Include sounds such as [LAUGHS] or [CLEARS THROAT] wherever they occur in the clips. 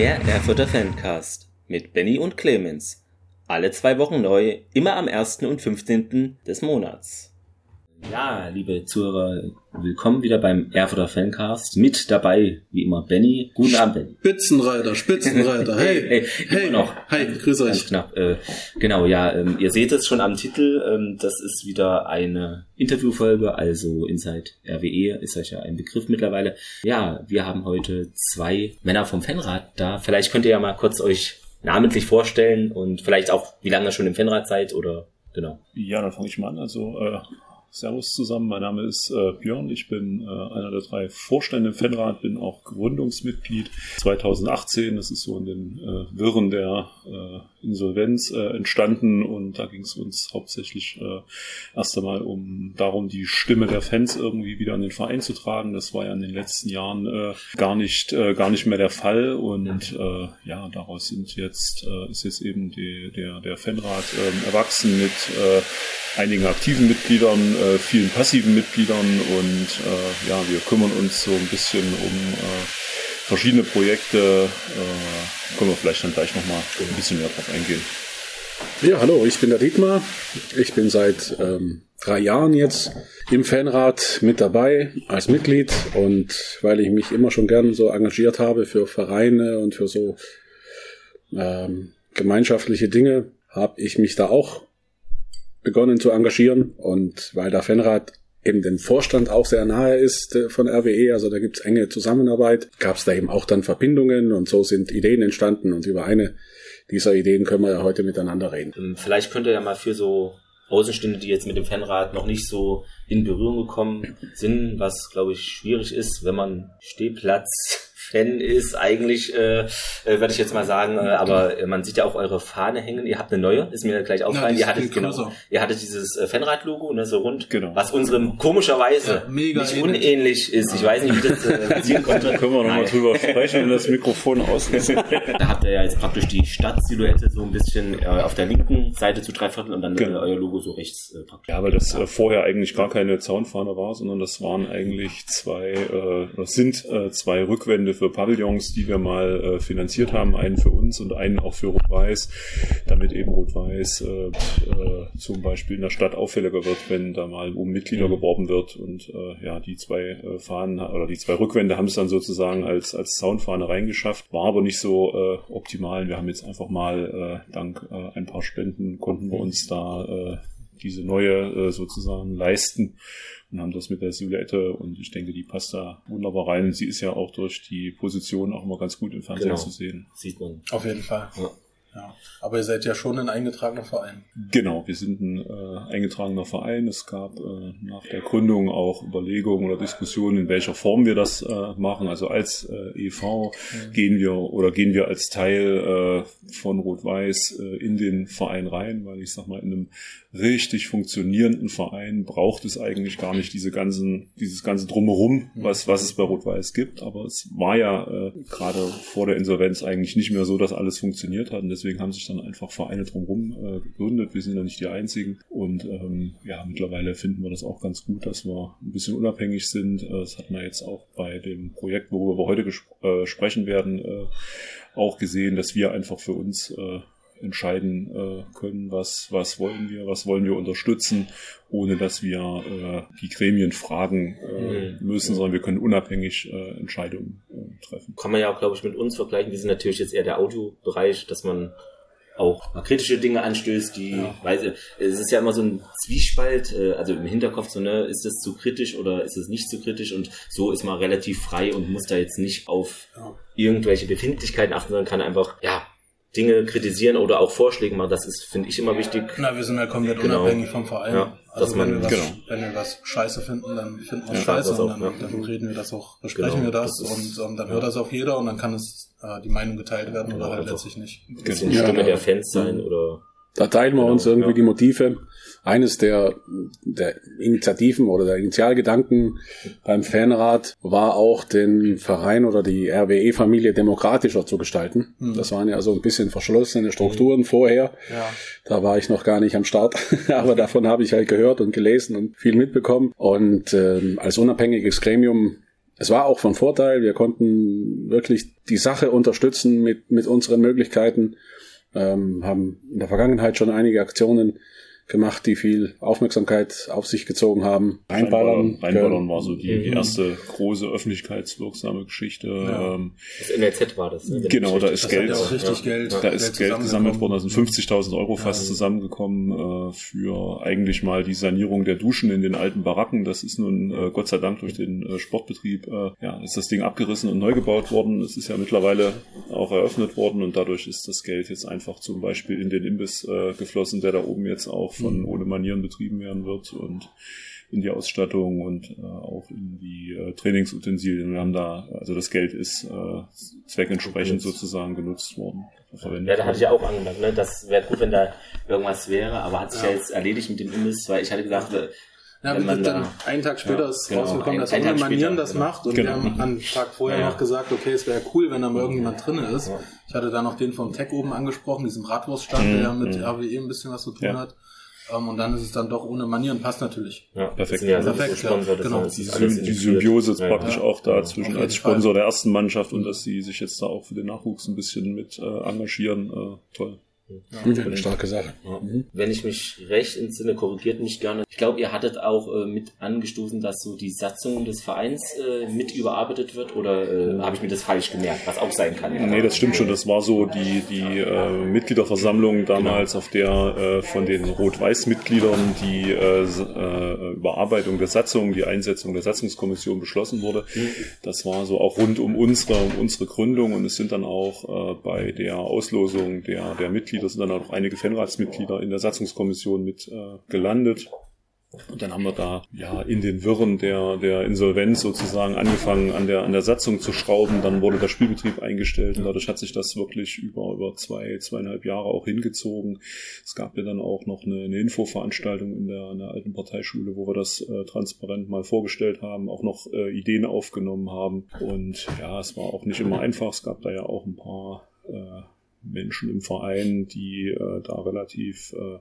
Der Erfurter Fancast mit Benny und Clemens. Alle zwei Wochen neu, immer am 1. und 15. des Monats. Ja, liebe Zuhörer, willkommen wieder beim Erfurter Fancast. Mit dabei, wie immer, Benny. Guten Abend, Benny. Spitzenreiter, Spitzenreiter. [LAUGHS] Hey, hey, hey, immer noch. Hi, grüß euch. knapp. Äh, genau, ja, ähm, ihr seht es schon am Titel. Ähm, das ist wieder eine Interviewfolge, also Inside RWE ist euch ja ein Begriff mittlerweile. Ja, wir haben heute zwei Männer vom Fanrad da. Vielleicht könnt ihr ja mal kurz euch namentlich vorstellen und vielleicht auch, wie lange ihr schon im Fanrad seid oder genau. Ja, dann fange ich mal an. Also, äh, Servus zusammen, mein Name ist äh, Björn, ich bin äh, einer der drei Vorstände im Fanrat, bin auch Gründungsmitglied. 2018, das ist so in den äh, Wirren der äh, Insolvenz äh, entstanden und da ging es uns hauptsächlich äh, erst einmal um darum, die Stimme der Fans irgendwie wieder an den Verein zu tragen. Das war ja in den letzten Jahren äh, gar nicht äh, gar nicht mehr der Fall und äh, ja, daraus sind jetzt äh, ist jetzt eben die, der der Fanrat äh, erwachsen mit äh, einigen aktiven Mitgliedern, äh, vielen passiven Mitgliedern und äh, ja, wir kümmern uns so ein bisschen um äh, verschiedene Projekte. Äh, können wir vielleicht dann gleich nochmal ein bisschen mehr drauf eingehen. Ja, hallo, ich bin der Dietmar. Ich bin seit ähm, drei Jahren jetzt im Fanrat mit dabei als Mitglied und weil ich mich immer schon gern so engagiert habe für Vereine und für so ähm, gemeinschaftliche Dinge, habe ich mich da auch begonnen zu engagieren und weil der Fanrat eben den Vorstand auch sehr nahe ist äh, von RWE, also da gibt's enge Zusammenarbeit, gab's da eben auch dann Verbindungen und so sind Ideen entstanden. Und über eine dieser Ideen können wir ja heute miteinander reden. Ähm, Vielleicht könnt ihr ja mal für so Außenstände, die jetzt mit dem Fanrad noch nicht so in Berührung gekommen sind, was glaube ich schwierig ist, wenn man Stehplatz Fan ist, eigentlich, äh, äh, würde ich jetzt mal sagen, äh, aber man sieht ja auch eure Fahne hängen. Ihr habt eine neue, ist mir gleich aufgefallen. die ihr hattet genau, ihr hattet dieses äh, Fanrad-Logo, ne, so rund, Genau. was unserem komischerweise Ja, nicht ähnlich. unähnlich ist. Ich weiß nicht, wie das äh, [LAUGHS] passieren konnte. Können wir nochmal drüber sprechen, wenn das Mikrofon aus ist. [LAUGHS] Da habt ihr ja jetzt praktisch die Stadtsilhouette so ein bisschen äh, auf der linken Seite zu drei Viertel und dann Genau. äh, euer Logo so rechts äh, praktisch. Ja, weil das äh, vorher eigentlich gar keine Zaunfahne war, sondern das waren eigentlich zwei, äh, das sind äh, zwei Rückwände für Pavillons, die wir mal äh, finanziert haben, einen für uns und einen auch für Rot-Weiß, damit eben Rot-Weiß äh, äh, zum Beispiel in der Stadt auffälliger wird, wenn da mal um Mitglieder Mhm. geworben wird und äh, ja, die zwei äh, Fahnen oder die zwei Rückwände haben es dann sozusagen als, als Zaunfahne reingeschafft, war aber nicht so äh, optimal. Wir haben jetzt einfach mal äh, dank äh, ein paar Spenden konnten wir uns da äh, diese neue äh, sozusagen leisten und haben das mit der Silhouette und ich denke, die passt da wunderbar rein. Und sie ist ja auch durch die Position auch immer ganz gut im Fernsehen Genau. zu sehen. Sieht man. Auf jeden Fall. Ja. Ja. Aber ihr seid ja schon ein eingetragener Verein. Genau, wir sind ein äh, eingetragener Verein. Es gab äh, nach der Gründung auch Überlegungen oder Diskussionen, in welcher Form wir das äh, machen. Also als äh, EV gehen wir oder gehen wir als Teil äh, von Rot-Weiß äh, in den Verein rein, weil ich sag mal, in einem richtig funktionierenden Verein braucht es eigentlich gar nicht diese ganzen, dieses ganze Drumherum, was, was es bei Rot-Weiß gibt. Aber es war ja äh, gerade vor der Insolvenz eigentlich nicht mehr so, dass alles funktioniert hat. Und deswegen haben sich dann einfach Vereine drumherum äh, gegründet. Wir sind ja nicht die einzigen. Und ähm, ja, mittlerweile finden wir das auch ganz gut, dass wir ein bisschen unabhängig sind. Äh, Das hat man jetzt auch bei dem Projekt, worüber wir heute äh, sprechen werden, äh, auch gesehen, dass wir einfach für uns äh, entscheiden äh, können, was, was wollen wir, was wollen wir unterstützen, ohne dass wir äh, die Gremien fragen äh, Mhm. müssen, sondern wir können unabhängig äh, Entscheidungen äh, treffen. Kann man ja auch, glaube ich, mit uns vergleichen. Wir sind natürlich jetzt eher der Audiobereich, dass man auch kritische Dinge anstößt, die, weiß ich, es ist ja immer so ein Zwiespalt, äh, also im Hinterkopf so, ne, ist es zu kritisch oder ist es nicht zu kritisch und so ist man relativ frei und muss da jetzt nicht auf Ja. irgendwelche Befindlichkeiten achten, sondern kann einfach, ja, Dinge kritisieren oder auch Vorschläge machen. Das ist, finde ich, immer wichtig. Na, wir sind ja komplett Genau. unabhängig vom Verein. Ja, also dass wenn, man- wir was, genau. wenn wir was scheiße finden, dann finden wir Ja, es scheiße und dann, ja. dann reden wir das auch, besprechen Genau, wir das, das ist- und ähm, dann hört das auch jeder und dann kann es äh, die Meinung geteilt werden Genau, oder halt einfach. letztlich nicht. Ein bisschen Ja, Stimme ja. der Fans sein oder Da teilen wir Genau, uns irgendwie ja. die Motive. Eines der, der Initiativen oder der Initialgedanken beim Fanrat war auch, den Verein oder die RWE-Familie demokratischer zu gestalten. Mhm. Das waren ja so ein bisschen verschlossene Strukturen vorher. Ja. Da war ich noch gar nicht am Start, [LAUGHS] aber davon habe ich halt gehört und gelesen und viel mitbekommen. Und ähm, als unabhängiges Gremium es war auch von Vorteil. Wir konnten wirklich die Sache unterstützen mit, mit unseren Möglichkeiten, ähm, haben in der Vergangenheit schon einige Aktionen gemacht, die viel Aufmerksamkeit auf sich gezogen haben. Rheinballern. Rheinballern war so die, die mhm. erste große öffentlichkeitswirksame Geschichte. Ja. Ähm, das NLZ war das. Ne? Genau, da ist das Geld, ja richtig Geld, da ist Geld gesammelt worden, da sind 50.000 Euro fast zusammengekommen äh, für eigentlich mal die Sanierung der Duschen in den alten Baracken. Das ist nun äh, Gott sei Dank durch den äh, Sportbetrieb, äh, ja, ist das Ding abgerissen und neu gebaut worden. Es ist ja mittlerweile auch eröffnet worden und dadurch ist das Geld jetzt einfach zum Beispiel in den Imbiss äh, geflossen, der da oben jetzt auch von mhm. ohne Manieren betrieben werden wird und in die Ausstattung und äh, auch in die äh, Trainingsutensilien. Wir haben da, also das Geld ist äh, zweckentsprechend sozusagen genutzt worden. Ja, da hatte ich ja auch angemerkt, ne? das wäre gut, wenn da irgendwas wäre, aber hat sich ja, ja jetzt erledigt mit dem Imbiss, weil ich hatte gesagt, ja, wenn man dann einen Tag später ja, ist genau, rausgekommen, dass ohne Manieren das genau. macht und genau. wir haben einen Tag vorher ja. noch gesagt, okay, es wäre cool, wenn da mal irgendjemand drin ist. Ich hatte da noch den vom Tech oben angesprochen, diesem Radwurststand, mhm. der ja mit mhm. RWE ein bisschen was zu tun hat. Ähm, und dann ist es dann doch ohne Manieren, passt natürlich. Ja, perfekt. Ja perfekt, so Sponsor, ja, genau. Die, die Symbiose ist praktisch ja, auch da zwischen als Sponsor Fall. der ersten Mannschaft und dass sie sich jetzt da auch für den Nachwuchs ein bisschen mit äh, engagieren. Äh, toll. Ja, mhm. Eine starke Sache. Ja. Mhm. Wenn ich mich recht entsinne, korrigiert mich gerne. Ich glaube, ihr hattet auch äh, mit angestoßen, dass so die Satzung des Vereins äh, mit überarbeitet wird oder äh, habe ich mir das falsch gemerkt, was auch sein kann? Nee, das stimmt schon. Das war so die, die äh, Mitgliederversammlung damals, genau. auf der äh, von den Rot-Weiß-Mitgliedern die äh, äh, Überarbeitung der Satzung, die Einsetzung der Satzungskommission beschlossen wurde. Mhm. Das war so auch rund um unsere, um unsere Gründung und es sind dann auch äh, bei der Auslosung der, der Mitglieder Mitglieder sind dann auch einige Fanratsmitglieder in der Satzungskommission mit äh, gelandet. Und dann haben wir da ja in den Wirren der, der Insolvenz sozusagen angefangen, an der, an der Satzung zu schrauben. Dann wurde der Spielbetrieb eingestellt und dadurch hat sich das wirklich über, über zwei, zweieinhalb Jahre auch hingezogen. Es gab ja dann auch noch eine, eine Infoveranstaltung in der, in der alten Parteischule, wo wir das äh, transparent mal vorgestellt haben, auch noch äh, Ideen aufgenommen haben. Und ja, es war auch nicht immer einfach. Es gab da ja auch ein paar äh, Menschen im Verein, die äh, da relativ äh,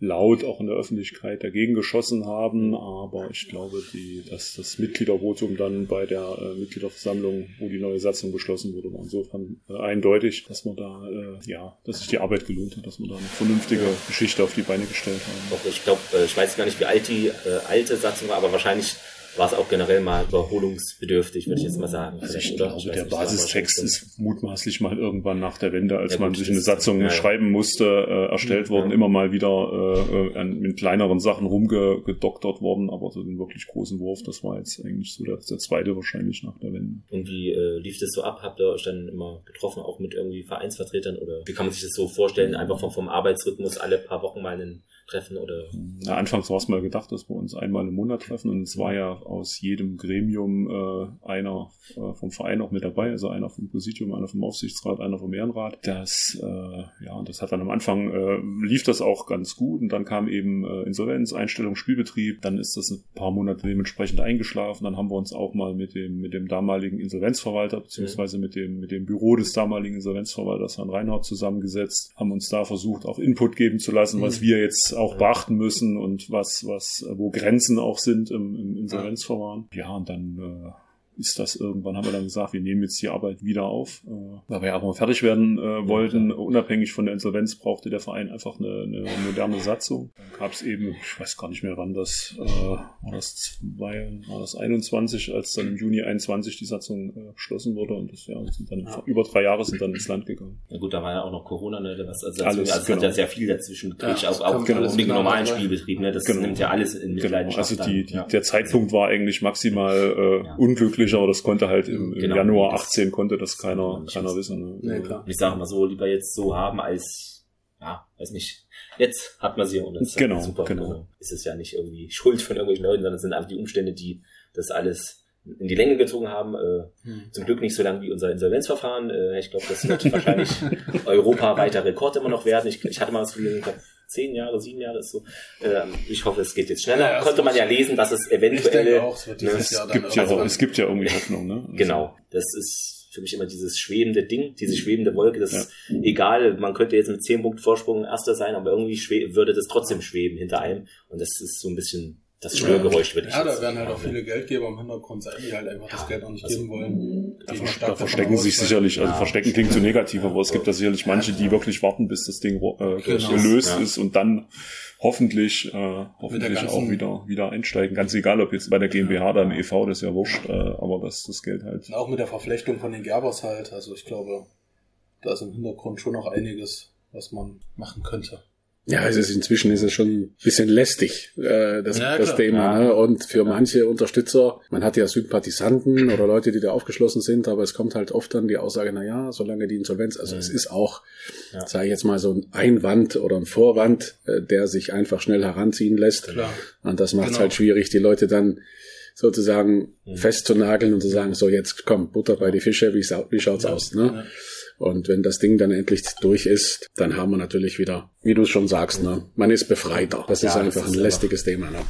laut auch in der Öffentlichkeit dagegen geschossen haben. Aber ich glaube, die, dass das Mitgliedervotum dann bei der äh, Mitgliederversammlung, wo die neue Satzung beschlossen wurde, war insofern äh, eindeutig, dass man da, äh, ja, dass sich die Arbeit gelohnt hat, dass man da eine vernünftige. Geschichte auf die Beine gestellt. Doch, ich glaube, äh, ich weiß gar nicht, wie alt die äh, alte Satzung war, aber wahrscheinlich war es auch generell mal überholungsbedürftig, würde ich jetzt mal sagen. Also ich glaube, der Basistext ist mutmaßlich mal irgendwann nach der Wende, als ja, man sich eine Satzung ja, schreiben musste, äh, erstellt worden, immer mal wieder äh, mit kleineren Sachen rumgedoktert worden, aber so den wirklich großen Wurf, das war jetzt eigentlich so der, der zweite wahrscheinlich nach der Wende. Und wie äh, lief das so ab? Habt ihr euch dann immer getroffen, auch mit irgendwie Vereinsvertretern oder wie kann man sich das so vorstellen? Einfach vom, vom Arbeitsrhythmus alle paar Wochen mal einen treffen oder? Na, anfangs war es mal gedacht, dass wir uns einmal im Monat treffen und es war ja aus jedem Gremium äh, einer äh, vom Verein auch mit dabei, also einer vom Präsidium, einer vom Aufsichtsrat, einer vom Ehrenrat. Das, äh, ja, und das hat dann am Anfang äh, lief das auch ganz gut und dann kam eben äh, Insolvenz, Einstellung, Spielbetrieb, dann ist das ein paar Monate dementsprechend eingeschlafen, dann haben wir uns auch mal mit dem, mit dem damaligen Insolvenzverwalter, beziehungsweise mhm. mit dem, mit dem Büro des damaligen Insolvenzverwalters Herrn Reinhardt zusammengesetzt, haben uns da versucht, auch Input geben zu lassen, mhm. was wir jetzt auch beachten müssen und was, was, wo Grenzen auch sind im, im Insolvenzverfahren. Ja, und dann äh, ist das irgendwann, haben wir dann gesagt, wir nehmen jetzt die Arbeit wieder auf, äh, weil wir ja auch mal fertig werden äh, wollten. Ja, Unabhängig von der Insolvenz brauchte der Verein einfach eine, eine moderne Satzung. Dann gab es eben, ich weiß gar nicht mehr wann das, äh, war das zwei, war das 21, als dann im Juni 21 die Satzung äh, beschlossen wurde und das ja, sind dann ja. über drei Jahre sind dann ins Land gegangen. Ja gut, da war ja auch noch Corona, ne? Was, also, alles, also genau. hat ja sehr viel dazwischen gekriegt, ja, auch, auch genau, wegen normalen Spielbetrieb, ne? Das genau. nimmt ja alles in Mitleidenschaft. Genau. Also die, die, der Zeitpunkt war eigentlich maximal äh, unglücklich möglich, aber das konnte halt im, im genau, Januar 18 konnte das keiner, keiner wissen. Ne? Nee, klar. Ich sage mal so, lieber jetzt so haben als, ja, weiß nicht, jetzt hat man sie und das genau, ist super. Genau. Ist es ja nicht irgendwie [LAUGHS] Schuld von irgendwelchen Leuten, sondern es sind einfach die Umstände, die das alles in die Länge gezogen haben. Äh, hm. Zum Glück nicht so lang wie unser Insolvenzverfahren. Äh, ich glaube, das wird wahrscheinlich [LAUGHS] europaweiter Rekord immer noch werden. Ich, ich hatte mal ich glaube, zehn Jahre, sieben Jahre ist so. Ähm, ich hoffe, es geht jetzt schneller. Ja, Konnte man ja lesen, dass es eventuell. Auch, es, ne, es, gibt ja, also, es gibt ja irgendwie Hoffnung. Ne? Also. Genau. Das ist für mich immer dieses schwebende Ding, diese schwebende Wolke. Das ja. ist egal. Man könnte jetzt mit zehn Punkten Vorsprung Erster sein, aber irgendwie würde das trotzdem schweben hinter einem. Und das ist so ein bisschen das Störgeräusch, würde ich Ja, da werden halt auch viele Geldgeber im Hintergrund sein, die halt einfach ja, das Geld auch nicht also, geben wollen. Da, da verstecken sich sicherlich, also verstecken klingt zu negativ, aber es gibt da sicherlich manche, die wirklich warten, bis das Ding äh, genau. gelöst ja. ist und dann hoffentlich, äh, hoffentlich auch wieder, wieder einsteigen. Ganz egal, ob jetzt bei der GmbH oder im EV, das ist ja wurscht, äh, aber das, das Geld halt. Und auch mit der Verflechtung von den Gerbers halt, also ich glaube, da ist im Hintergrund schon noch einiges, was man machen könnte. Ja, es ist inzwischen ist es schon ein bisschen lästig, äh, das, ja, das Thema. Ne? Und für manche Unterstützer, man hat ja Sympathisanten oder Leute, die da aufgeschlossen sind, aber es kommt halt oft dann die Aussage, na ja, solange die Insolvenz, also mhm. es ist auch, ja. sage ich jetzt mal, so ein Einwand oder ein Vorwand, äh, der sich einfach schnell heranziehen lässt. Klar. Und das macht es genau. halt schwierig, die Leute dann sozusagen mhm. festzunageln und zu sagen, so jetzt komm, Butter bei die Fische, wie, wie schaut's ja. aus? Ne? Und wenn das Ding dann endlich durch ist, dann haben wir natürlich wieder, wie du es schon sagst, ne, man ist befreiter. Das ja, ist einfach das ist ein lästiges Thema. Ne?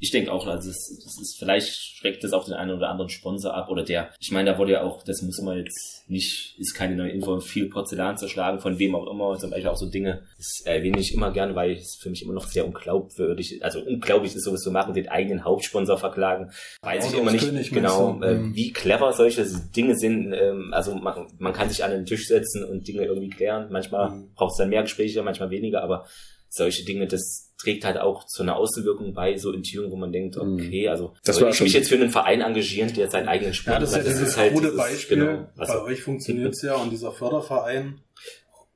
Ich denke auch, also das, das ist, vielleicht schreckt das auch den einen oder anderen Sponsor ab oder der, ich meine, da wurde ja auch, das muss man jetzt nicht, ist keine neue Info, viel Porzellan zerschlagen, von wem auch immer, zum Beispiel auch so Dinge, das erwähne ich immer gern, weil es für mich immer noch sehr unglaubwürdig, also unglaublich ist sowas zu machen, den eigenen Hauptsponsor verklagen, weiß ich immer nicht genau, äh, mhm. wie clever solche Dinge sind, ähm, also man, man kann sich an den Tisch setzen und Dinge irgendwie klären, manchmal mhm. braucht es dann mehr Gespräche, manchmal weniger, aber solche Dinge, das trägt halt auch zu einer Außenwirkung bei, so in Türen, wo man denkt, mhm. okay, also das soll ich mich jetzt für einen Verein engagieren, der seinen eigenen Sport ja, das ist ja dieses halt gute Beispiel. Genau, bei euch funktioniert's ja und dieser Förderverein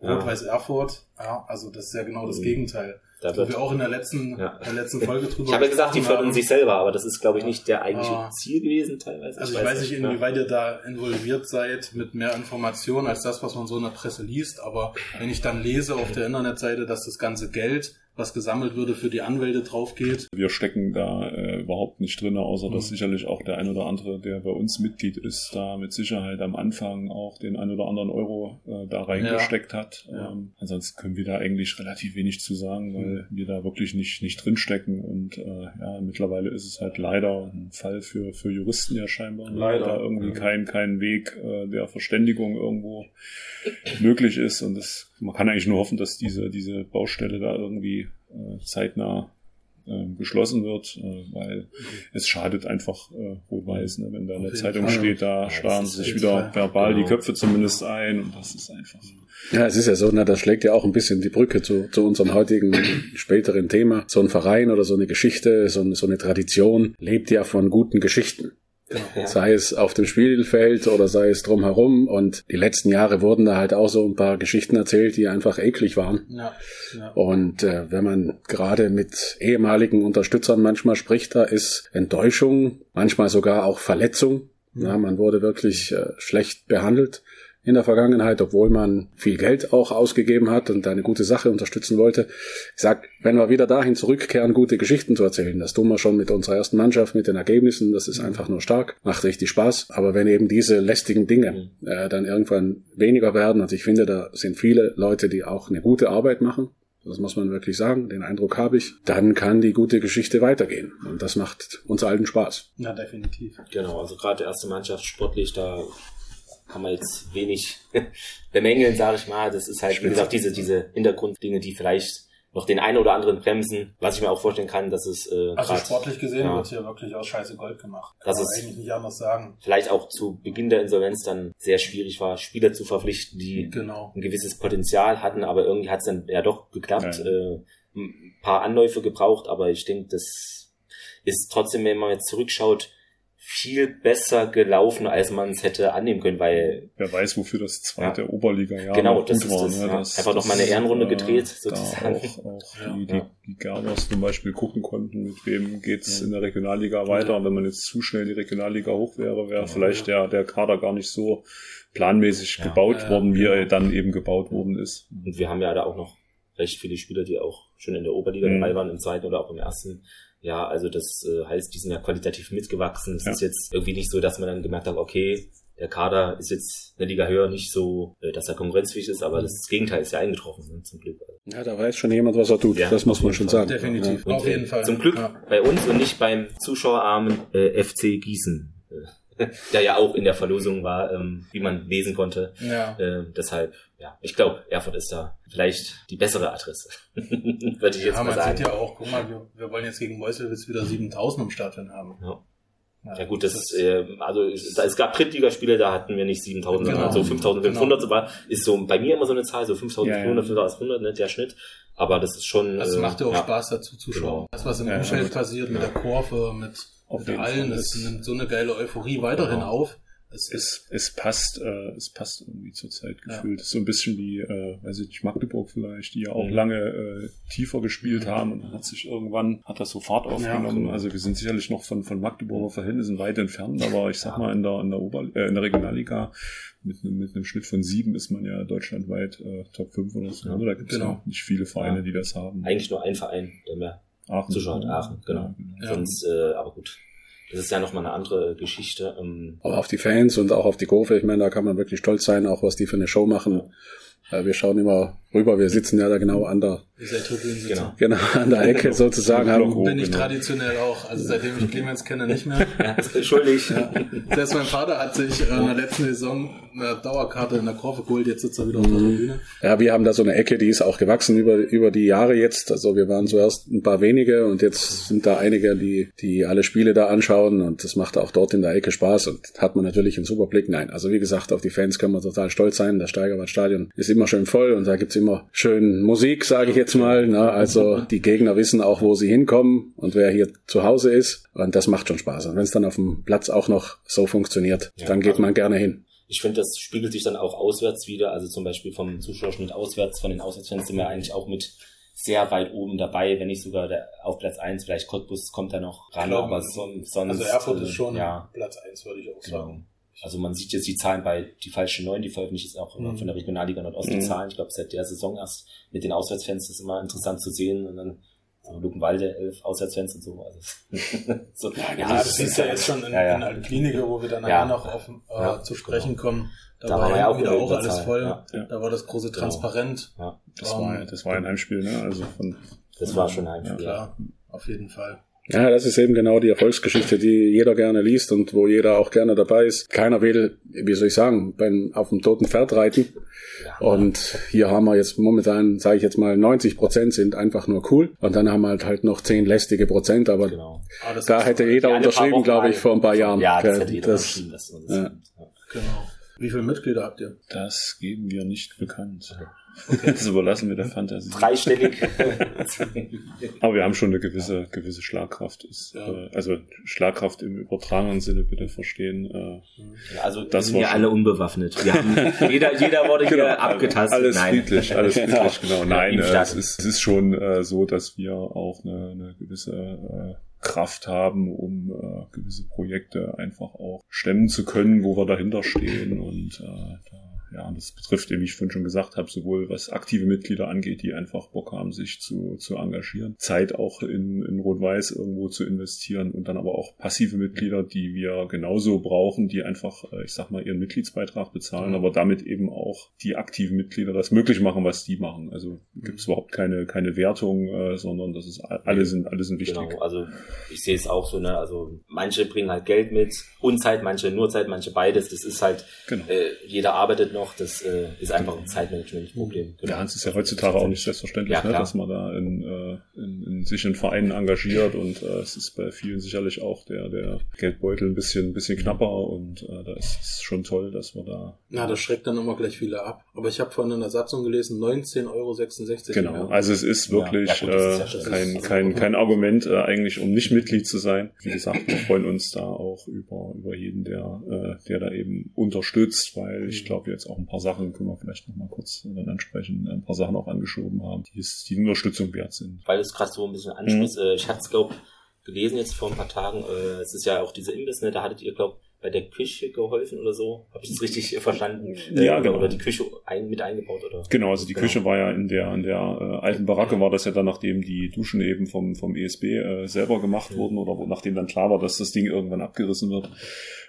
Rot-Weiß Erfurt, ja, also das ist ja genau das mhm. Gegenteil. Da wird, wir auch in der letzten, ja. der letzten Folge [LAUGHS] drüber Ich habe ja gesagt, die fördern haben. sich selber, aber das ist, glaube ich, nicht der eigentliche ah. Ziel gewesen teilweise. Also ich, ich weiß nicht, inwieweit ihr da involviert seid mit mehr Informationen als das, was man so in der Presse liest, aber wenn ich dann lese auf der Internetseite, dass das ganze Geld was gesammelt würde, für die Anwälte drauf geht. Wir stecken da äh, überhaupt nicht drin, außer dass mhm. sicherlich auch der ein oder andere, der bei uns Mitglied ist, da mit Sicherheit am Anfang auch den ein oder anderen Euro äh, da reingesteckt ja. hat. Ja. Ähm, ansonsten können wir da eigentlich relativ wenig zu sagen, weil mhm. wir da wirklich nicht, nicht drinstecken. Und äh, ja, mittlerweile ist es halt leider ein Fall für, für Juristen ja scheinbar. Leider. Da irgendwie mhm. kein, kein Weg äh, der Verständigung irgendwo möglich ist. Und das, man kann eigentlich nur hoffen, dass diese, diese Baustelle da irgendwie äh, zeitnah äh, geschlossen wird, äh, weil mhm. es schadet einfach äh, Rot-Weiß, ne? wenn da in der Zeitung Fall. steht, da ja, starren sie sich wieder Fall. verbal genau. die Köpfe zumindest ein und das ist einfach. Ja, es ist ja so, na, das schlägt ja auch ein bisschen die Brücke zu, zu unserem heutigen späteren Thema. So ein Verein oder so eine Geschichte, so eine, so eine Tradition lebt ja von guten Geschichten. Ja. [LAUGHS] Sei es auf dem Spielfeld oder sei es drumherum. Und die letzten Jahre wurden da halt auch so ein paar Geschichten erzählt, die einfach eklig waren. Ja. Ja. Und äh, wenn man gerade mit ehemaligen Unterstützern manchmal spricht, da ist Enttäuschung, manchmal sogar auch Verletzung. Ja, man wurde wirklich äh, schlecht behandelt in der Vergangenheit, obwohl man viel Geld auch ausgegeben hat und eine gute Sache unterstützen wollte. Ich sag, wenn wir wieder dahin zurückkehren, gute Geschichten zu erzählen, das tun wir schon mit unserer ersten Mannschaft, mit den Ergebnissen, das ist einfach nur stark, macht richtig Spaß. Aber wenn eben diese lästigen Dinge äh, dann irgendwann weniger werden, und ich finde, da sind viele Leute, die auch eine gute Arbeit machen, das muss man wirklich sagen, den Eindruck habe ich, dann kann die gute Geschichte weitergehen. Und das macht uns allen Spaß. Ja, definitiv. Genau, also gerade die erste Mannschaft sportlich, da kann man jetzt wenig [LAUGHS] bemängeln, sage ich mal. Das ist halt, wie gesagt, diese, diese Hintergrunddinge, die vielleicht noch den einen oder anderen bremsen, was ich mir auch vorstellen kann, dass es äh, also grad, sportlich gesehen ja, wird hier wirklich aus Scheiße Gold gemacht. Kann dass es eigentlich nicht anders sagen. Vielleicht auch zu Beginn der Insolvenz dann sehr schwierig war, Spieler zu verpflichten, die genau. ein gewisses Potenzial hatten, aber irgendwie hat es dann ja doch geklappt. Ja. Äh, ein paar Anläufe gebraucht, aber ich denke, das ist trotzdem, wenn man jetzt zurückschaut, viel besser gelaufen, als man es hätte annehmen können, weil wer weiß, wofür das zweite ja. Oberliga-Jahr genau, das ist war, das, ne? ja. das einfach noch mal eine Ehrenrunde gedreht, sozusagen. Auch, auch ja, die, die, die Gerbers zum Beispiel gucken konnten, mit wem geht's in der Regionalliga weiter. Und wenn man jetzt zu schnell die Regionalliga hoch wäre, wäre vielleicht der der Kader gar nicht so planmäßig gebaut worden, wie er dann eben gebaut worden ist. Und wir haben ja da auch noch recht viele Spieler, die auch schon in der Oberliga mhm. dabei waren, im zweiten oder auch im ersten ja, also das äh, heißt, die sind ja qualitativ mitgewachsen. Es ja. ist jetzt irgendwie nicht so, dass man dann gemerkt hat, okay, der Kader ist jetzt eine Liga höher nicht so, äh, dass er konkurrenzfähig ist, aber das Gegenteil ist ja eingetroffen, ne, zum Glück. Ja, da weiß schon jemand, was er tut. Ja, das muss man schon Fall. sagen. Definitiv. Ja. Auf jeden Fall. Zum Glück ja. bei uns und nicht beim zuschauerarmen äh, FC Gießen. [LAUGHS] der ja auch in der Verlosung war, ähm, wie man lesen konnte. Ja. Äh, deshalb, ja, ich glaube, Erfurt ist da vielleicht die bessere Adresse. [LAUGHS] Würde ich jetzt ja, mal man sagen. sieht ja auch, guck mal, wir, wir wollen jetzt gegen Meuselwitz wieder 7000 im Stadion haben. Ja. Ja gut, das, ist, äh, also es es gab Drittligaspiele, da hatten wir nicht 7000, sondern Genau. so 5500 Genau. war, ist so bei mir immer so eine Zahl, so 5400, 5800, ne, der Schnitt. Aber das ist schon. Das äh, macht ja auch ja. Spaß dazu zu schauen. Genau. Das, was im Ja, Umfeld passiert, mit der Kurve, mit, Auf mit allen, es nimmt so eine geile Euphorie weiterhin Genau. auf. Es Es, es passt, äh, es passt irgendwie zur Zeit Ja. gefühlt. Ist so ein bisschen wie, äh, weiß ich nicht, Magdeburg vielleicht, die ja auch Mhm. lange äh, tiefer gespielt haben und dann hat sich irgendwann, hat das so Fahrt aufgenommen. genau. Also wir sind sicherlich noch von, von Magdeburger Verhältnissen weit entfernt, aber ich sag mal, in der, in der Ober, äh, in der Regionalliga mit einem, mit einem Schnitt von sieben ist man ja deutschlandweit äh, Top 5 oder so. Ja, da gibt es genau. ja nicht viele Vereine, Ja. die das haben. Eigentlich nur ein Verein, der mehr Aachen. Zuschauer hat, Aachen, genau. Ja. Sonst, äh, aber gut. Das ist ja nochmal eine andere Geschichte. Ähm, Aber auf die Fans und auch auf die Kurve, ich meine, da kann man wirklich stolz sein, auch was die für eine Show machen. Äh, Wir schauen immer rüber, wir sitzen ja da genau an der. Genau. genau an der Ecke [LAUGHS] sozusagen. Haben. Bin ich genau. traditionell auch. Also seitdem ich Clemens kenne, nicht mehr. [LAUGHS] ja, schuldig. Selbst mein Vater hat sich äh, in der letzten Saison eine Dauerkarte in der Kurve geholt. Jetzt sitzt er wieder auf der Tribüne. ja, wir haben da so eine Ecke, die ist auch gewachsen über, über die Jahre jetzt. Also wir waren zuerst ein paar wenige und jetzt sind da einige, die, die alle Spiele da anschauen und das macht auch dort in der Ecke Spaß und hat man natürlich einen super Blick. Nein, also wie gesagt, auf die Fans können wir total stolz sein. Das Steigerwaldstadion ist immer schön voll und da gibt's immer schön Musik, sage ich jetzt mal. Na, also die Gegner wissen auch, wo sie hinkommen und wer hier zu Hause ist. Und das macht schon Spaß. Und wenn es dann auf dem Platz auch noch so funktioniert, Ja, dann geht also- man gerne hin. Ich finde, das spiegelt sich dann auch auswärts wieder. Also zum Beispiel vom Zuschauerschnitt auswärts, von den Auswärtsfans sind wir eigentlich auch mit sehr weit oben dabei, wenn nicht sogar der, auf Platz eins vielleicht Cottbus kommt da noch ran, Klar. aber so, sonst. Also Erfurt äh, ist schon Ja, Platz 1, würde ich auch sagen. genau. Also man sieht jetzt die Zahlen bei die falschen neun, die veröffentlicht ist auch immer Mhm. von der Regionalliga Nordost die Mhm. Zahlen. Ich glaube seit der Saison erst mit den Auswärtsfans das ist immer interessant zu sehen und dann so Luckenwalde, elf Auswärtsfans und so. Also, [LAUGHS] so Ja, also das es siehst ist ja jetzt schon in, ja, ja. in Altklinike, wo wir dann Ja. nachher noch auf, äh, Ja, zu sprechen kommen. Da, Da war wir ja ja auch wieder auch alles voll. ja. Ja. Da war das große Genau. Transparent. Ja, Das war, ja- das war ein Heimspiel, ne? Also von, das war schon ein Ja, Klar, auf jeden Fall. Ja, das ist eben genau die Erfolgsgeschichte, die jeder gerne liest und wo jeder auch gerne dabei ist. Keiner will, wie soll ich sagen, beim, auf dem toten Pferd reiten. Und hier haben wir jetzt momentan, sage ich jetzt mal, 90 Prozent sind einfach nur cool. Und dann haben wir halt, halt noch 10 lästige Prozent, aber Genau. Aber das da hätte jeder unterschrieben, glaube ich, vor ein paar Jahren. Ja, das hätte jeder das, unterschrieben. Das, das, ja. Genau. Wie viele Mitglieder habt ihr? das geben wir nicht bekannt. Das überlassen wir der Fantasie. Dreistellig. [LAUGHS] Aber wir haben schon eine gewisse, gewisse Schlagkraft. Ist, Ja. äh, also Schlagkraft im übertragenen Sinne bitte verstehen. Äh, Also Das sind ja alle unbewaffnet. Wir haben, [LAUGHS] jeder, jeder wurde hier abgetastet. Alles Nein. friedlich, alles friedlich, genau. Nein, Im äh, es, ist, es ist schon äh, so, dass wir auch eine, eine gewisse äh, Kraft haben, um äh, gewisse Projekte einfach auch stemmen zu können, wo wir dahinter stehen. Und äh, da, ja, das betrifft eben, wie ich vorhin schon gesagt habe, sowohl was aktive Mitglieder angeht, die einfach Bock haben, sich zu, zu engagieren, Zeit auch in, in Rot-Weiß irgendwo zu investieren und dann aber auch passive Mitglieder, die wir genauso brauchen, die einfach, äh, ich sag mal, ihren Mitgliedsbeitrag bezahlen, Mhm. aber damit eben auch die aktiven Mitglieder das möglich machen, was die machen. Also gibt es überhaupt keine, keine Wertung, äh, sondern das ist alle sind, alle sind wichtig. Genau, also ich sehe es auch so, ne, also manche bringen halt Geld mit und Zeit, manche nur Zeit, manche beides. Das ist halt, Genau. äh, jeder arbeitet noch, das äh, ist einfach ein Zeitmanagement-Problem. Genau. Ja, Hans ist ja heutzutage auch nicht selbstverständlich, Ja, ne, dass man da in, äh, in, in sich in Vereinen engagiert und äh, es ist bei vielen sicherlich auch der, der Geldbeutel ein bisschen, ein bisschen knapper und äh, da ist es schon toll, dass wir da Na, das schreckt dann immer gleich viele ab. Aber ich habe vorhin in der Satzung gelesen, 19,66 Euro. Genau, also es ist wirklich ja gut, ist ja äh, kein, kein, kein Argument äh, eigentlich, um nicht Mitglied zu sein. Wie gesagt, wir freuen uns da auch über, über jeden, der, äh, der da eben unterstützt, weil ich glaube jetzt auch ein paar Sachen, können wir vielleicht noch mal kurz dann ansprechen, ein paar Sachen auch angeschoben haben, die es die Unterstützung wert sind. Weil es gerade so ein bisschen ansprichst, äh, ich hatte es, glaube gelesen jetzt vor ein paar Tagen, äh, es ist ja auch diese Imbiss, ne, da hattet ihr, glaube bei der Küche geholfen oder so. Habe ich das richtig [LAUGHS] verstanden? Äh, Ja, oder, genau. oder die Küche ein, mit eingebaut, oder? Genau, also die Genau. Küche war ja in der in der äh, alten Baracke war das ja dann, nachdem die Duschen eben vom vom ESB äh, selber gemacht wurden oder wo, nachdem dann klar war, dass das Ding irgendwann abgerissen wird,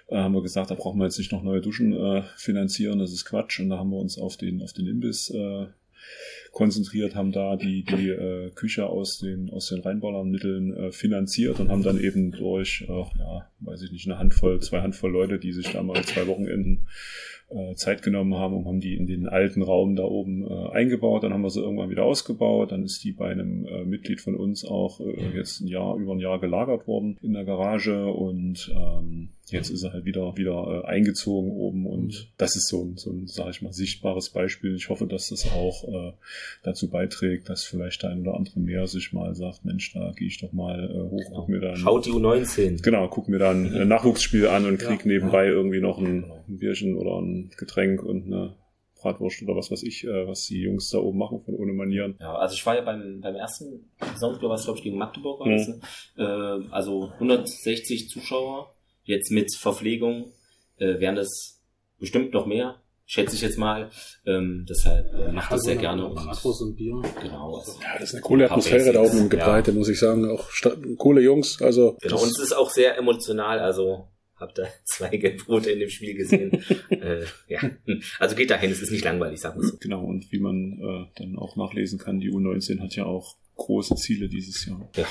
äh, haben wir gesagt, da brauchen wir jetzt nicht noch neue Duschen äh, finanzieren, das ist Quatsch. Und da haben wir uns auf den auf den Imbiss äh, konzentriert, haben da die, die äh, Küche aus den, aus den Rheinbauernmitteln äh, finanziert und haben dann eben durch, äh, ja, weiß ich nicht, eine Handvoll, zwei Handvoll Leute, die sich da mal zwei Wochenenden äh, Zeit genommen haben und haben die in den alten Raum da oben äh, eingebaut. Dann haben wir sie irgendwann wieder ausgebaut. Dann ist die bei einem äh, Mitglied von uns auch äh, jetzt ein Jahr, über ein Jahr gelagert worden in der Garage und ähm, Jetzt ist er halt wieder, wieder äh, eingezogen oben und mhm. das ist so ein, so ein, sag ich mal, sichtbares Beispiel. Ich hoffe, dass das auch äh, dazu beiträgt, dass vielleicht der ein oder andere mehr sich mal sagt, Mensch, da gehe ich doch mal äh, hoch, genau. guck mir dann. Schaut die U19. Genau, guck mir dann ein Nachwuchsspiel an und krieg ja, nebenbei ja. irgendwie noch ein, genau. ein Bierchen oder ein Getränk und eine Bratwurst oder was weiß ich, äh, was die Jungs da oben machen von ohne Manieren. Ja, also ich war ja beim, beim ersten Saisonspiel, was glaube ich gegen Magdeburg war, mhm. äh, also 160 Zuschauer Jetzt mit Verpflegung äh, wären das bestimmt noch mehr, schätze ich jetzt mal. Ähm, deshalb äh, macht das sehr gerne. Und, und Bier. Genau. Also ja, das ist eine coole Atmosphäre da oben im Gebreite, ja. muss ich sagen. Auch coole Jungs. Also genau, und es ist auch sehr emotional. Also habt ihr [LAUGHS] zwei Gelbrote in dem Spiel gesehen. [LAUGHS] äh, ja, also geht dahin, es ist nicht langweilig, sagen wir so. Genau, und wie man äh, dann auch nachlesen kann, die U19 hat ja auch große Ziele dieses Jahr. Ja,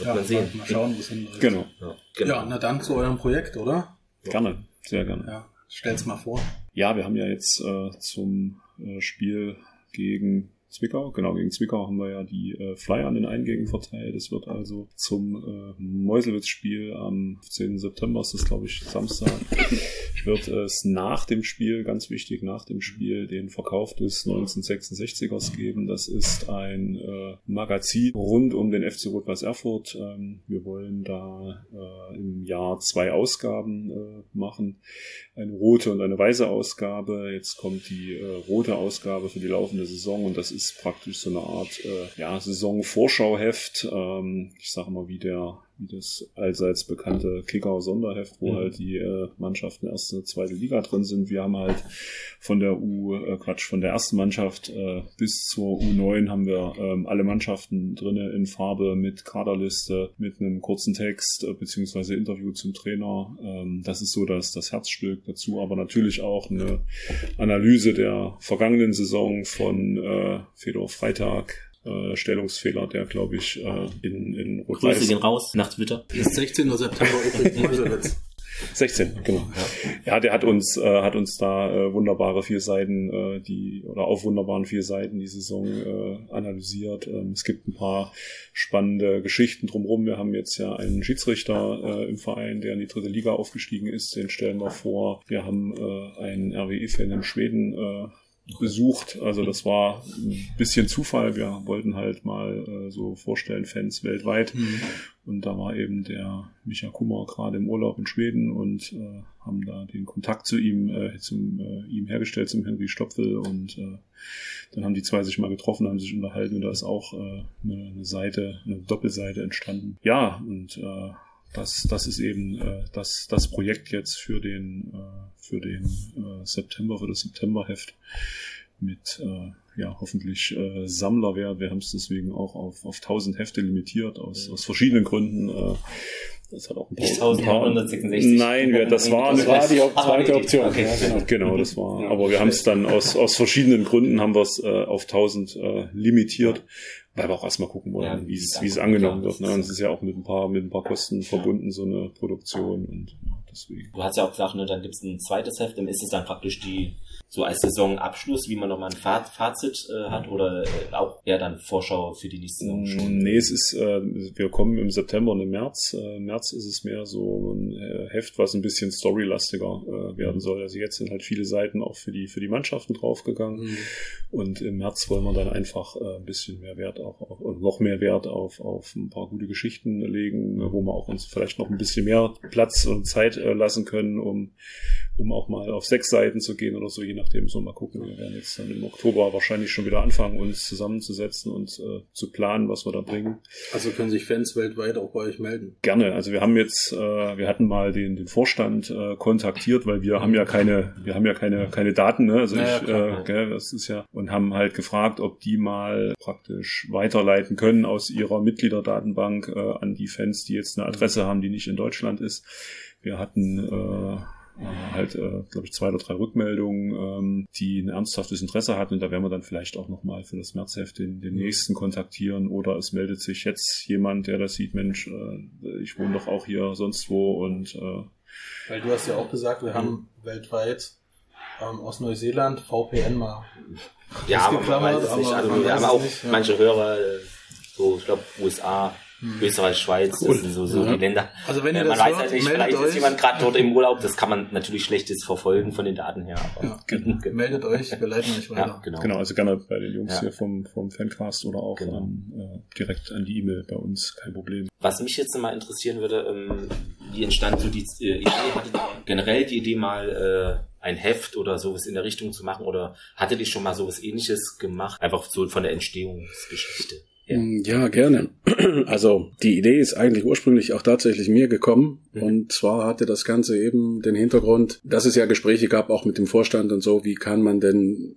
wird ja, man sehen. Mal schauen, wo es hinläuft. Genau. Ja, genau. ja, na dann zu eurem Projekt, oder? Gerne, sehr gerne. Ja, stell's mal vor. Ja, wir haben ja jetzt äh, zum äh, Spiel gegen Zwickau. Genau, gegen Zwickau haben wir ja die äh, Flyer an den Eingängen verteilt. Es wird also zum äh, Meuselwitz-Spiel am 15. September, ist das glaube ich Samstag, [LAUGHS] wird es nach dem Spiel, ganz wichtig, nach dem Spiel den Verkauf des 1966ers geben. Das ist ein äh, Magazin rund um den FC Rot-Weiß Erfurt. Ähm, wir wollen da äh, im Jahr zwei Ausgaben äh, machen. Eine rote und eine weiße Ausgabe. Jetzt kommt die äh, rote Ausgabe für die laufende Saison und das ist praktisch so eine Art äh, ja, Saison-Vorschauheft. Ähm, ich sage mal, wie der wie das allseits bekannte Kicker-Sonderheft, wo mhm. halt die äh, Mannschaften erste, zweite Liga drin sind. Wir haben halt von der U, äh, Quatsch, von der ersten Mannschaft äh, bis zur U9 haben wir ähm, alle Mannschaften drinne in Farbe mit Kaderliste, mit einem kurzen Text äh, beziehungsweise Interview zum Trainer. Ähm, das ist so das, das Herzstück dazu, aber natürlich auch eine Analyse der vergangenen Saison von äh, Fedor Freitag, äh, Stellungsfehler, der glaube ich äh, in, in rot Grüße gehen raus nach Twitter. Ist 16. September [LAUGHS] übrigens 16, genau. Ja, der hat uns, äh, hat uns da äh, wunderbare vier Seiten, äh, die, oder auf wunderbaren vier Seiten die Saison äh, analysiert. Ähm, es gibt ein paar spannende Geschichten drumherum. Wir haben jetzt ja einen Schiedsrichter äh, im Verein, der in die dritte Liga aufgestiegen ist, den stellen wir vor. Wir haben äh, einen RWE-Fan in Schweden äh, besucht. Also das war ein bisschen Zufall. Wir wollten halt mal äh, so vorstellen, Fans weltweit. Mhm. Und da war eben der Micha Kummer gerade im Urlaub in Schweden und äh, haben da den Kontakt zu ihm, äh, zum, äh, ihm hergestellt, zum Henry Stopfel. Und äh, dann haben die zwei sich mal getroffen, haben sich unterhalten und da ist auch äh, eine, eine Seite, eine Doppelseite entstanden. Ja, und äh, das, das ist eben äh, das, das Projekt jetzt für den, äh, für den äh, September, für das Septemberheft mit äh, ja hoffentlich äh, Sammlerwert. Wir haben es deswegen auch auf, auf 1000 Hefte limitiert, aus, aus verschiedenen Gründen. Äh, das hat auch ein paar, 1966. Nein, wir, das war, das war die zweite Option. Okay. Ja, genau. genau, das war. Ja, aber wir haben es dann aus, aus verschiedenen Gründen haben wir es äh, auf 1000 äh, limitiert, weil wir auch erstmal gucken wollen, ja, wie es, wie es angenommen wird. Ne? Und es ist ja auch mit ein paar, mit ein paar Kosten verbunden, so eine Produktion und deswegen. Du hast ja auch gesagt, ne, dann gibt es ein zweites Heft, dann ist es dann praktisch die so als Saisonabschluss, wie man nochmal ein Fazit äh, hat oder äh, auch eher dann Vorschau für die nächste Saison schon? Nee, es ist, äh, wir kommen im September und im März. Äh, März ist es mehr so ein äh, Heft, was ein bisschen storylastiger äh, werden mhm. soll. Also jetzt sind halt viele Seiten auch für die, für die Mannschaften draufgegangen. Mhm. Und im März wollen wir dann einfach äh, ein bisschen mehr Wert auch, auch und noch mehr Wert auf, auf ein paar gute Geschichten legen, wo wir auch uns vielleicht noch ein bisschen mehr Platz und Zeit äh, lassen können, um, um auch mal auf sechs Seiten zu gehen oder so, je nachdem, so mal gucken. Wir werden jetzt dann im Oktober wahrscheinlich schon wieder anfangen, uns zusammenzusetzen und äh, zu planen, was wir da bringen. Also können sich Fans weltweit auch bei euch melden? Gerne. Also wir haben jetzt, äh, wir hatten mal den, den Vorstand äh, kontaktiert, weil wir haben ja keine, wir haben ja keine, keine Daten, ne? Also naja, ich, äh, gell, das ist ja, und haben halt gefragt, ob die mal praktisch weiterleiten können aus ihrer Mitgliederdatenbank äh, an die Fans, die jetzt eine Adresse haben, die nicht in Deutschland ist. Wir hatten äh, äh, halt, äh, glaube ich, zwei oder drei Rückmeldungen, ähm, die ein ernsthaftes Interesse hatten. Und da werden wir dann vielleicht auch nochmal für das Märzheft den, den nächsten kontaktieren. Oder es meldet sich jetzt jemand, der das sieht, Mensch, äh, ich wohne doch auch hier sonst wo und äh, weil du hast ja auch gesagt, wir haben weltweit ähm, aus Neuseeland VPN mal. Ja, aber man weiß es nicht. Also wir haben auch nicht, ja. manche Hörer, so ich glaube USA. Österreich, Schweiz, cool. das sind so, so ja. die Länder. Also wenn ihr äh, man das weiß halt nicht, vielleicht euch. ist jemand gerade dort im Urlaub, das kann man natürlich schlechtes verfolgen von den Daten her. Ja, [LAUGHS] genau. [LAUGHS] meldet euch, wir leiten euch weiter. Ja, genau. genau, also gerne bei den Jungs ja. hier vom, vom Fancast oder auch genau. an, äh, direkt an die E-Mail bei uns, kein Problem. Was mich jetzt mal interessieren würde, ähm, wie entstand so die äh, Idee, hattet generell die Idee mal äh, ein Heft oder sowas in der Richtung zu machen oder hattet ihr schon mal sowas ähnliches gemacht? Einfach so von der Entstehungsgeschichte. Ja. Mm, ja, gerne. [CLEARS THROAT] Also die Idee ist eigentlich ursprünglich auch tatsächlich mir gekommen. Mhm. Und zwar hatte das Ganze eben den Hintergrund, dass es ja Gespräche gab, auch mit dem Vorstand und so, wie kann man denn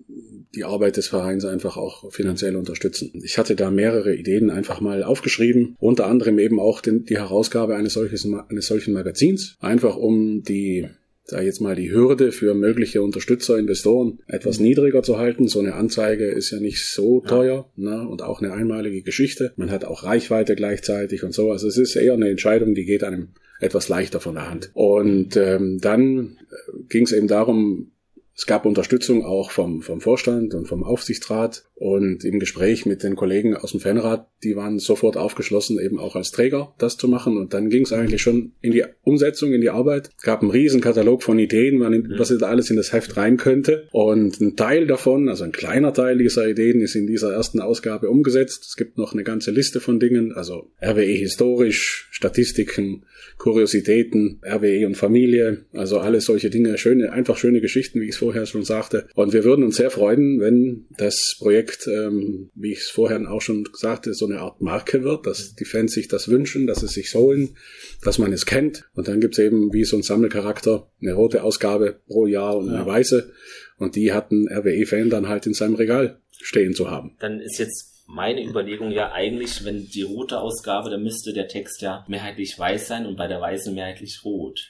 die Arbeit des Vereins einfach auch finanziell unterstützen. Ich hatte da mehrere Ideen einfach mal aufgeschrieben, unter anderem eben auch den, die Herausgabe eines, solches, eines solchen Magazins, einfach um die sage jetzt mal, die Hürde für mögliche Unterstützer, Investoren etwas mhm. niedriger zu halten. So eine Anzeige ist ja nicht so teuer ja. ne, und auch eine einmalige Geschichte. Man hat auch Reichweite gleichzeitig und so. Also es ist eher eine Entscheidung, die geht einem etwas leichter von der Hand. Und ähm, dann äh, ging es eben darum, es gab Unterstützung auch vom, vom Vorstand und vom Aufsichtsrat und im Gespräch mit den Kollegen aus dem Fanrat, die waren sofort aufgeschlossen, eben auch als Träger das zu machen. Und dann ging es eigentlich schon in die Umsetzung, in die Arbeit. Es gab einen riesen Katalog von Ideen, was da alles in das Heft rein könnte. Und ein Teil davon, also ein kleiner Teil dieser Ideen, ist in dieser ersten Ausgabe umgesetzt. Es gibt noch eine ganze Liste von Dingen, also RWE historisch, Statistiken, Kuriositäten, RWE und Familie, also alles solche Dinge, schöne, einfach schöne Geschichten, wie ich es vorher schon sagte. Und wir würden uns sehr freuen, wenn das Projekt, ähm, wie ich es vorher auch schon sagte, so eine Art Marke wird, dass die Fans sich das wünschen, dass sie es sich holen, dass man es kennt. Und dann gibt es eben wie so ein Sammelcharakter eine rote Ausgabe pro Jahr und ja. eine weiße. Und die hatten RWE-Fan dann halt in seinem Regal stehen zu haben. Dann ist jetzt meine Überlegung ja eigentlich, wenn die rote Ausgabe, dann müsste der Text ja mehrheitlich weiß sein und bei der weißen mehrheitlich rot.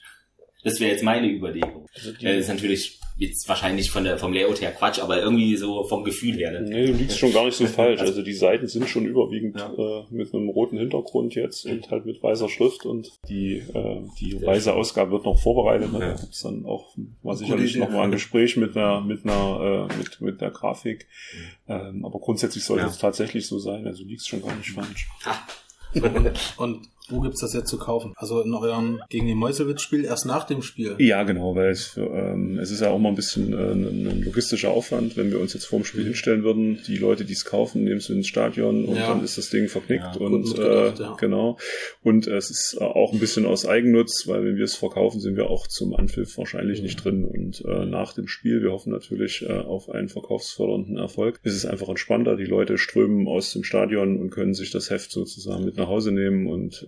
Das wäre jetzt meine Überlegung. Also das ist natürlich jetzt wahrscheinlich von der, vom Layout her Quatsch, aber irgendwie so vom Gefühl her. Ne? Nee, du liegst schon gar nicht so [LAUGHS] falsch. Also die Seiten sind schon überwiegend ja. äh, mit einem roten Hintergrund jetzt und halt mit weißer Schrift und die, äh, die weiße Ausgabe wird noch vorbereitet. Ne? Da gibt's dann auch war sicherlich nochmal ein Gespräch mit einer, mit einer, äh, mit, mit der Grafik. Ähm, aber grundsätzlich sollte ja. es tatsächlich so sein. Also du liegst schon gar nicht falsch. und, und wo gibt's das jetzt zu kaufen? Also in eurem gegen den Meuselwitz-Spiel erst nach dem Spiel? Ja, genau, weil es, ähm, es ist ja auch mal ein bisschen äh, ein logistischer Aufwand, wenn wir uns jetzt vorm Spiel mhm. hinstellen würden. Die Leute, die es kaufen, nehmen es ins Stadion und ja. dann ist das Ding verknickt. Ja, und äh, ja. genau. Und äh, es ist auch ein bisschen aus Eigennutz, weil wenn wir es verkaufen, sind wir auch zum Anpfiff wahrscheinlich mhm. nicht drin. Und äh, nach dem Spiel, wir hoffen natürlich äh, auf einen verkaufsfördernden Erfolg, ist es einfach entspannter. Die Leute strömen aus dem Stadion und können sich das Heft sozusagen mit nach Hause nehmen und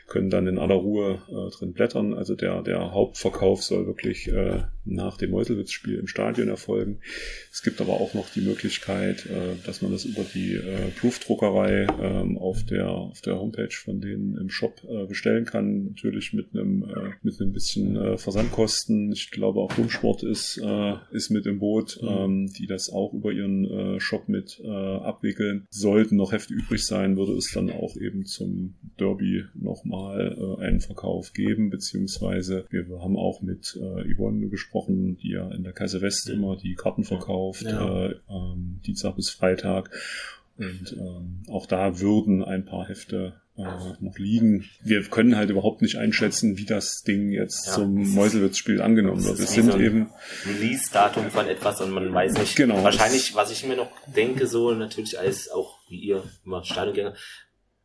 können dann in aller Ruhe äh, drin blättern. Also der, der Hauptverkauf soll wirklich äh, nach dem Meuselwitz-Spiel im Stadion erfolgen. Es gibt aber auch noch die Möglichkeit, äh, dass man das über die äh, Proofdruckerei äh, auf, der, auf der Homepage von denen im Shop äh, bestellen kann. Natürlich mit einem, äh, mit einem bisschen äh, Versandkosten. Ich glaube auch Dummsport ist, äh, ist mit im Boot, mhm. ähm, die das auch über ihren äh, Shop mit äh, abwickeln. Sollten noch Hefte übrig sein, würde es dann auch eben zum Derby nochmal äh, einen Verkauf geben, beziehungsweise wir haben auch mit äh, Yvonne gesprochen, die ja in der Kasse West ja. immer die Karten verkauft, ja. äh, ähm, Dienstag bis Freitag. Und ähm, auch da würden ein paar Hefte äh, noch liegen. Wir können halt überhaupt nicht einschätzen, wie das Ding jetzt ja, zum Meuselwitz-Spiel angenommen wird. Es sind so eben Release-Datum von etwas und man weiß nicht. Genau. Wahrscheinlich, was ich mir noch denke, so natürlich als auch wie ihr immer Stadiongänger,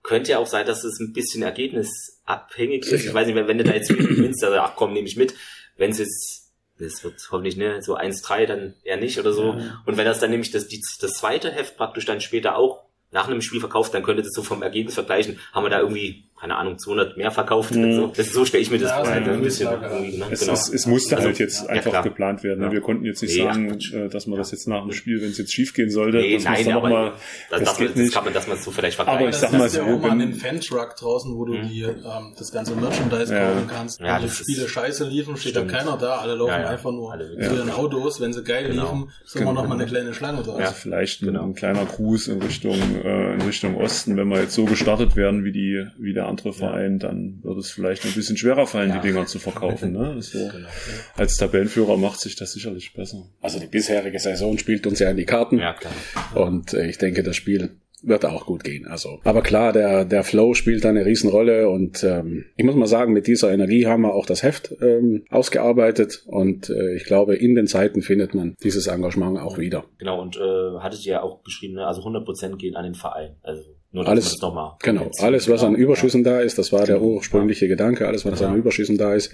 könnte ja auch sein, dass es ein bisschen ergebnisabhängig ist. Ich weiß nicht, wenn du da jetzt gewinnst, also ach komm, nehme ich mit. Wenn es jetzt, das wird hoffentlich ne, so 1-3, dann eher nicht oder so. Ja. Und wenn das dann nämlich das, die, das zweite Heft praktisch dann später auch nach einem Spiel verkauft, dann könnte das so vom Ergebnis vergleichen, haben wir da irgendwie keine Ahnung, 200 mehr verkauft. Mhm. So, das, so stelle ich mir das ja, vor. Halt ein bisschen ne? es, genau. es, es, musste also, halt jetzt einfach ja, geplant werden. Ne? Ja. Wir konnten jetzt nicht nee, sagen, ach, äh, dass man das jetzt nach dem Spiel, wenn es jetzt schief gehen sollte, nee, nein, muss aber mal, das, das, geht das nicht. kann man, dass man so vielleicht vergleicht. Aber ich sag mal so, ja auch den Fan-Truck draußen, wo du mhm. die, ähm, das ganze Merchandise kaufen kannst. Ja, wenn die Spiele scheiße liefen, steht da keiner da. Alle laufen einfach nur zu ihren Autos. Wenn sie geil genau. liefen, ist immer noch mal eine kleine Schlange da. Also vielleicht genau. ein kleiner Gruß in Richtung, äh, in Richtung Osten. Wenn wir jetzt so gestartet werden wie die, wie der andere Verein, dann wird es vielleicht ein bisschen schwerer fallen, ja. die Dinger zu verkaufen. [LAUGHS] Ne? So. Genau. Als Tabellenführer macht sich das sicherlich besser. Also die bisherige Saison spielt uns ja in die Karten. Ja, klar. Und äh, ich denke, das Spiel wird auch gut gehen. Also, aber klar, der der Flow spielt da eine Riesenrolle und ähm, ich muss mal sagen, mit dieser Energie haben wir auch das Heft ähm, ausgearbeitet und äh, ich glaube, in den Zeiten findet man dieses Engagement auch wieder. Genau und äh, hattet ihr ja auch geschrieben, ne? also 100% gehen an den Verein. Also nur, alles, genau, alles, was an Überschüssen da ist, das war der genau. ursprüngliche Gedanke, alles, was an Überschüssen da ist,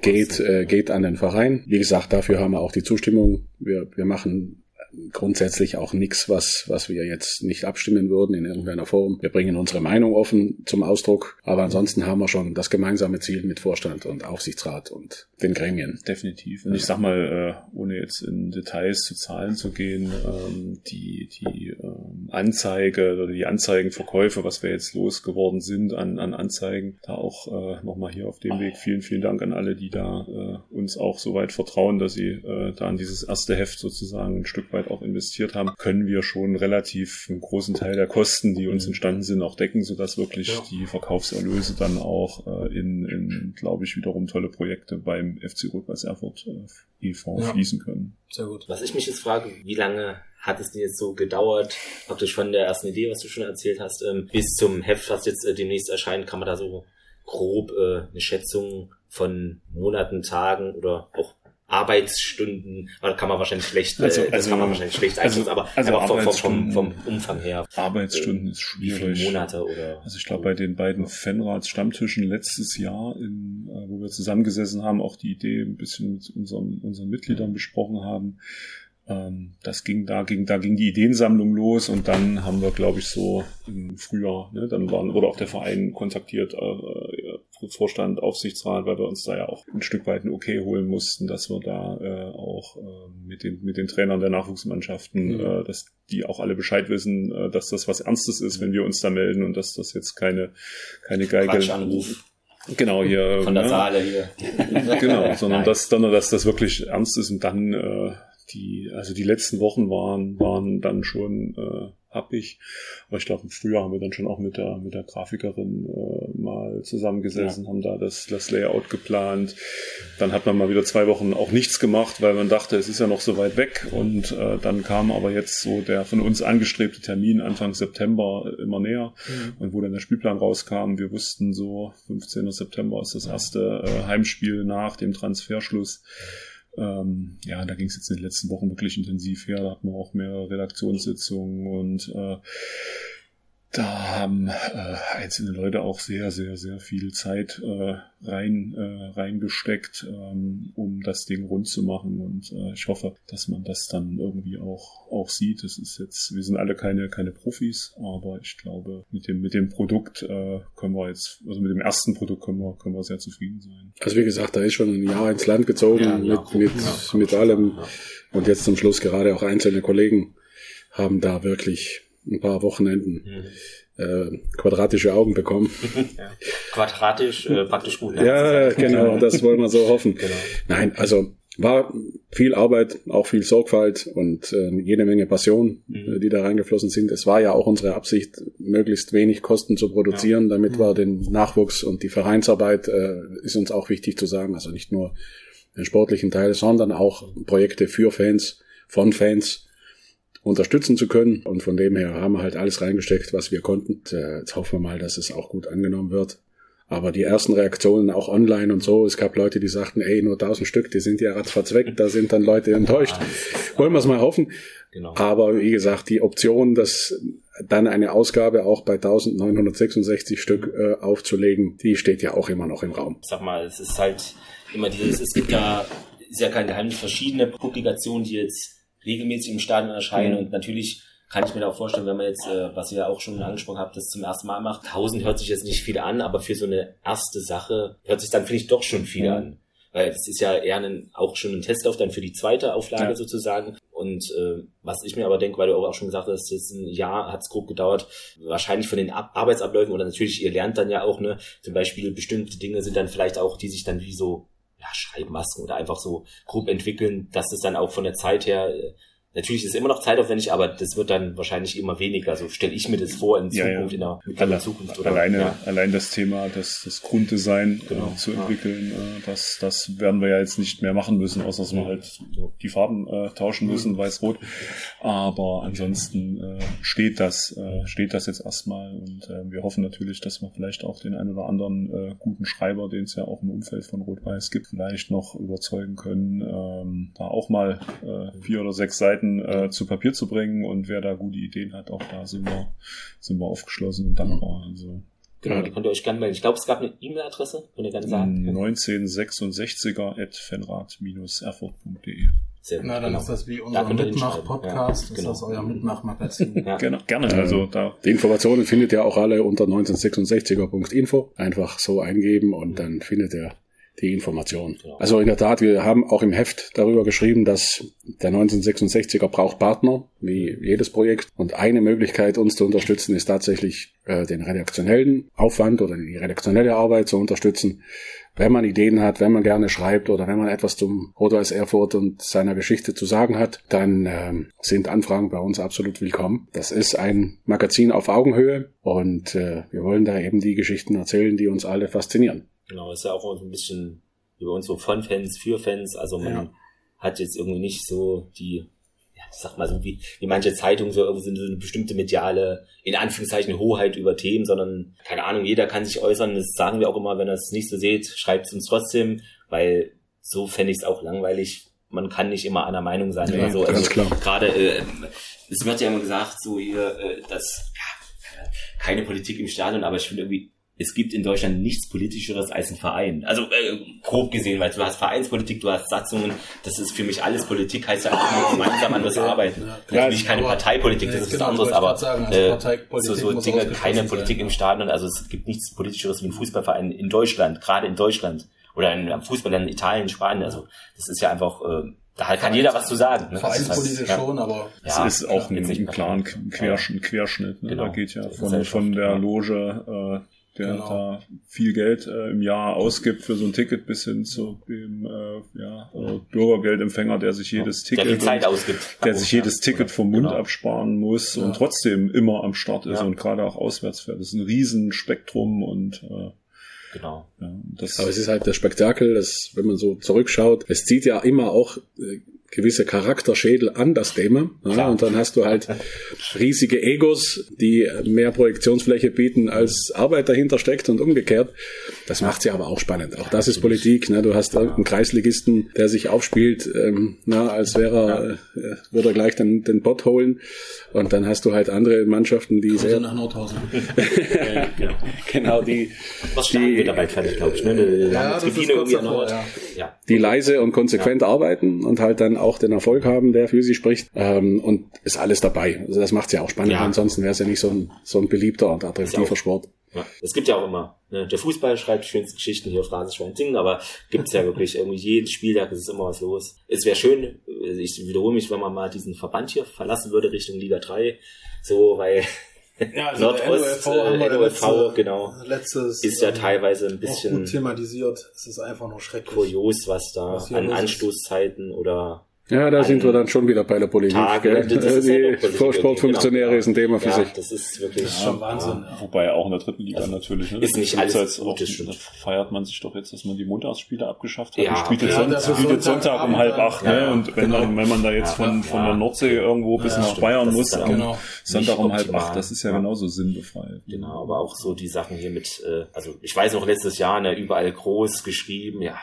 geht, äh, geht an den Verein. Wie gesagt, dafür haben wir auch die Zustimmung. Wir, wir machen grundsätzlich auch nichts, was, was wir jetzt nicht abstimmen würden in irgendeiner Form. Wir bringen unsere Meinung offen zum Ausdruck, aber ansonsten haben wir schon das gemeinsame Ziel mit Vorstand und Aufsichtsrat und den Gremien. Definitiv. Und ich sag mal, äh, ohne jetzt in Details zu Zahlen zu gehen, ähm, die, die ähm, Anzeige oder die Anzeigenverkäufe, was wir jetzt losgeworden sind an, an Anzeigen, da auch äh, nochmal hier auf dem Weg vielen, vielen Dank an alle, die da äh, uns auch so weit vertrauen, dass sie da an dieses erste Heft sozusagen ein Stück weit auch investiert haben, können wir schon relativ einen großen Teil der Kosten, die uns mhm. entstanden sind, auch decken, sodass wirklich ja. die Verkaufserlöse dann auch äh, in, in glaube ich, wiederum tolle Projekte beim FC Rot-Weiß Erfurt äh, e.V. Ja. fließen können. Sehr gut. Was ich mich jetzt frage, wie lange hat es denn jetzt so gedauert, praktisch von der ersten Idee, was du schon erzählt hast, ähm, bis zum Heft, was jetzt äh, demnächst erscheint, kann man da so grob äh, eine Schätzung von Monaten, Tagen oder auch Arbeitsstunden, kann man wahrscheinlich schlecht, also, äh, also, kann man wahrscheinlich schlecht also, aber, also aber vom, vom, vom, Umfang her. Arbeitsstunden äh, ist schwierig. Wie Monate oder? Also ich glaube bei den beiden Fanrats Stammtischen letztes Jahr, in, äh, wo wir zusammengesessen haben, auch die Idee ein bisschen mit unseren, unseren Mitgliedern besprochen haben, ähm, das ging, da ging, da ging die Ideensammlung los und dann haben wir, glaube ich, so im Frühjahr, ne, dann waren, wurde auch der Verein kontaktiert, äh, Vorstand, Aufsichtsrat, weil wir uns da ja auch ein Stück weit ein Okay holen mussten, dass wir da äh, auch äh, mit den mit den Trainern der Nachwuchsmannschaften, mhm. äh, dass die auch alle Bescheid wissen, äh, dass das was Ernstes ist, wenn wir uns da melden und dass das jetzt keine keine Geige. Genau, hier. [LAUGHS] Von der ne? Saale hier. [LAUGHS] genau, sondern dass, sondern dass das wirklich ernst ist und dann äh, die, also die letzten Wochen waren, waren dann schon äh, happig. Aber ich glaube, im Frühjahr haben wir dann schon auch mit der, mit der Grafikerin äh, mal zusammengesessen, ja. haben da das, das Layout geplant. Dann hat man mal wieder zwei Wochen auch nichts gemacht, weil man dachte, es ist ja noch so weit weg. Und äh, dann kam aber jetzt so der von uns angestrebte Termin Anfang September immer näher. Mhm. Und wo dann der Spielplan rauskam, wir wussten so, 15. September ist das erste äh, Heimspiel nach dem Transferschluss. Ähm, ja, da ging es jetzt in den letzten Wochen wirklich intensiv her. Da hatten wir auch mehrere Redaktionssitzungen und äh, da haben äh, einzelne Leute auch sehr, sehr, sehr viel Zeit äh, rein äh, reingesteckt, ähm, um das Ding rund zu machen. Und äh, ich hoffe, dass man das dann irgendwie auch auch sieht. Es ist jetzt, wir sind alle keine keine Profis, aber ich glaube, mit dem mit dem Produkt äh, können wir jetzt, also mit dem ersten Produkt können wir können wir sehr zufrieden sein. Also wie gesagt, da ist schon ein Jahr ins Land gezogen ja, mit mit ja, mit allem und jetzt zum Schluss gerade auch einzelne Kollegen haben da wirklich ein paar Wochenenden mhm. äh, quadratische Augen bekommen. [LAUGHS] Ja. Quadratisch äh, praktisch gut. Ne? Ja, genau, das wollen wir so hoffen. Genau. Nein, also war viel Arbeit, auch viel Sorgfalt und äh, jede Menge Passion, mhm. äh, die da reingeflossen sind. Es war ja auch unsere Absicht, möglichst wenig Kosten zu produzieren, ja. damit mhm. wir den Nachwuchs und die Vereinsarbeit äh, ist uns auch wichtig zu sagen, also nicht nur den sportlichen Teil, sondern auch Projekte für Fans, von Fans unterstützen zu können. Und von dem her haben wir halt alles reingesteckt, was wir konnten. Und, äh, jetzt hoffen wir mal, dass es auch gut angenommen wird. Aber die ersten Reaktionen auch online und so, es gab Leute, die sagten, ey, nur tausend Stück, die sind ja ratzfatz weg, da sind dann Leute enttäuscht. Wollen wir es mal hoffen. Genau. Aber wie gesagt, die Option, dass dann eine Ausgabe auch bei 1966 Stück äh, aufzulegen, die steht ja auch immer noch im Raum. Sag mal, es ist halt immer dieses, es gibt ja, ist ja kein Geheimnis, verschiedene Publikationen, die jetzt regelmäßig im Stadion erscheinen mhm. und natürlich kann ich mir auch vorstellen, wenn man jetzt, äh, was ihr auch schon angesprochen habt, das zum ersten Mal macht. 1000 hört sich jetzt nicht viel an, aber für so eine erste Sache hört sich dann, finde ich, doch schon viel mhm. an. Weil es ist ja eher ein, auch schon ein Testlauf dann für die zweite Auflage ja. sozusagen. Und äh, was ich mir aber denke, weil du auch schon gesagt hast, jetzt ein Jahr hat es grob gedauert, wahrscheinlich von den Ab Arbeitsabläufen oder natürlich, ihr lernt dann ja auch, ne, zum Beispiel bestimmte Dinge sind dann vielleicht auch, die sich dann wie so ja, Schreibmasken oder einfach so grob entwickeln, dass es dann auch von der Zeit her äh, Natürlich ist es immer noch zeitaufwendig, aber das wird dann wahrscheinlich immer weniger. So stelle ich mir das vor in Zukunft, ja, ja. in der Alle, Zukunft. Oder, alleine, ja. allein das Thema, das, das Grunddesign äh, genau. äh, zu entwickeln, äh, das, das werden wir ja jetzt nicht mehr machen müssen, außer dass wir halt die Farben äh, tauschen müssen, weiß-rot. Aber ansonsten äh, steht das, äh, steht das jetzt erstmal und wir hoffen natürlich, dass wir vielleicht auch den einen oder anderen guten Schreiber, den es ja auch im Umfeld von Rot-Weiß gibt, vielleicht noch überzeugen können, ähm, da auch mal vier oder sechs Seiten Seiten äh, zu Papier zu bringen und wer da gute Ideen hat, auch da sind wir, sind wir aufgeschlossen und dankbar. Also, Genau, ja. die könnt ihr euch gerne melden. Ich glaube, es gab eine E-Mail-Adresse, könnt ihr gerne sagen. 1966er at fenrad-erfurt.de. Sehr Na, dann genau. ist das wie unser da Mitmach-Podcast. Ja, genau. Ist das euer Mitmach-Magazin? ja. Genau, gerne. Also da. Die Informationen findet ihr auch alle unter 1966er.info. Einfach so eingeben und dann findet ihr die Information. Genau. Also in der Tat, wir haben auch im Heft darüber geschrieben, dass der 1966er braucht Partner, wie jedes Projekt. Und eine Möglichkeit, uns zu unterstützen, ist tatsächlich äh, den redaktionellen Aufwand oder die redaktionelle Arbeit zu unterstützen. Wenn man Ideen hat, wenn man gerne schreibt oder wenn man etwas zum Rot-Weiß Erfurt und seiner Geschichte zu sagen hat, dann ähm, sind Anfragen bei uns absolut willkommen. Das ist ein Magazin auf Augenhöhe und äh, wir wollen da eben die Geschichten erzählen, die uns alle faszinieren. Genau, ist ja auch so ein bisschen über uns so von Fans, für Fans. Also man ja. hat jetzt irgendwie nicht so die, ja, ich sag mal so wie, wie manche Zeitungen so irgendwie so eine bestimmte mediale, in Anführungszeichen Hoheit über Themen, sondern keine Ahnung, jeder kann sich äußern. Das sagen wir auch immer, wenn ihr es nicht so seht, schreibt es uns trotzdem, weil so fände ich es auch langweilig. Man kann nicht immer einer Meinung sein ja, oder so. Also klar. gerade, äh, es wird ja immer gesagt, so hier, äh, dass ja, keine Politik im Stadion, aber ich finde irgendwie es gibt in Deutschland nichts politischeres als ein Verein. Also äh, grob gesehen, weil du hast Vereinspolitik, du hast Satzungen, das ist für mich alles Politik, heißt ja auch gemeinsam an das Arbeiten. Ja, Natürlich keine Parteipolitik, das ist genau, was anderes, aber sagen, also äh, so, so Dinge, keine Politik sein. im Stadion, also es gibt nichts politischeres wie ein Fußballverein in Deutschland, gerade in Deutschland. Oder in Fußball in Italien, Spanien, also das ist ja einfach äh, da kann jeder was zu sagen. Ne? Vereinspolitisch halt, schon, aber ja, es ist auch ein, ein klaren Querschnitt. Querschnitt ne? genau. Da geht ja von, von der Loge äh, der genau. da viel Geld äh, im Jahr ausgibt für so ein Ticket bis hin zu dem äh, ja, äh, Bürgergeldempfänger, der sich jedes Ticket, der, Zeit ausgibt. der sich jedes Ticket vom Mund genau. absparen muss ja. und trotzdem immer am Start ist ja. und gerade auch auswärts fährt. Das ist ein Riesenspektrum und äh, Genau. Ja, das Aber es ist halt der Spektakel, dass, wenn man so zurückschaut, es zieht ja immer auch äh, gewisse Charakterschädel an das Thema. Ja, und dann hast du halt [LAUGHS] riesige Egos, die mehr Projektionsfläche bieten, als Arbeit dahinter steckt und umgekehrt. Das macht sie aber auch spannend. Auch das ist Politik. Ne? Du hast irgendeinen Kreisligisten, der sich aufspielt, ähm, na, als wäre er, äh, würde er gleich den, den Bot holen. Und dann hast du halt andere Mannschaften, die sehr... nach Nordhausen. [LAUGHS] genau, die... Was die, dabei fertig, glaube ich. Ne? Ja, das ist kurz davor, ja. Die leise und konsequent arbeiten und halt dann auch den Erfolg haben, der für sie spricht. Ähm, und ist alles dabei. Also das macht es ja auch spannend. Ja. Ansonsten wäre es ja nicht so ein, so ein beliebter und attraktiver Sport. Ja. Es gibt ja auch immer, ne, der Fußball schreibt die schönsten Geschichten hier auf Rasenschwein singen, aber gibt's ja wirklich irgendwie jeden Spieltag ist immer was los. Es wäre schön, ich wiederhole mich, wenn man mal diesen Verband hier verlassen würde Richtung Liga 3, so, weil ja, also Nordost, äh, NOFV, genau, letztes, ist ja teilweise ein bisschen gut thematisiert. Es ist einfach nur schrecklich. Kurios, was da was an Anstoßzeiten oder ja, da sind wir dann schon wieder bei der Politik. Tage, die Sportfunktionäre genau. ist ein Thema für ja, sich. Das ist wirklich ja, schon Wahnsinn. Ja. Wobei auch in der dritten Liga also natürlich. Ne? Ist nicht alles als gut, auch, feiert man sich doch jetzt, dass man die Montagsspiele abgeschafft hat. Ja, spielt jetzt, Sonntag, spielt Sonntag um halb acht. Ne? Und wenn, genau. dann, wenn man da jetzt von, von der Nordsee irgendwo bis nach Bayern muss, am genau. Sonntag um halb acht, das ist ja genauso sinnbefreit. Genau, aber auch so die Sachen hier mit, äh, also ich weiß noch letztes Jahr, ne, überall groß geschrieben, ja,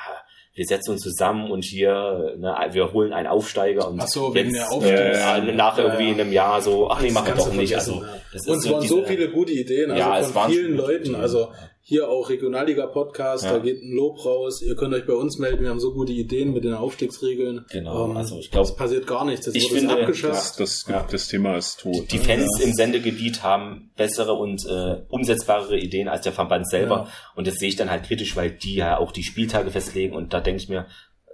wir setzen uns zusammen und hier, ne, wir holen einen Aufsteiger und ach so, wegen der Aufsteiger. Äh, nach irgendwie einem Jahr so, ach nee, mach doch nicht. Also, das und es waren so viele gute Ideen, also ja, von vielen Leuten. Also hier auch Regionalliga-Podcast, ja. da geht ein Lob raus. Ihr könnt euch bei uns melden, wir haben so gute Ideen mit den Aufstiegsregeln. Genau, ähm, also ich glaube, es passiert gar nichts. Das ich finde, abgeschafft. Ja, das, ja. das Thema ist tot. Die, Fans im Sendegebiet haben bessere und äh, umsetzbarere Ideen als der Verband selber. Und das sehe ich dann halt kritisch, weil die ja auch die Spieltage festlegen und da denke ich mir,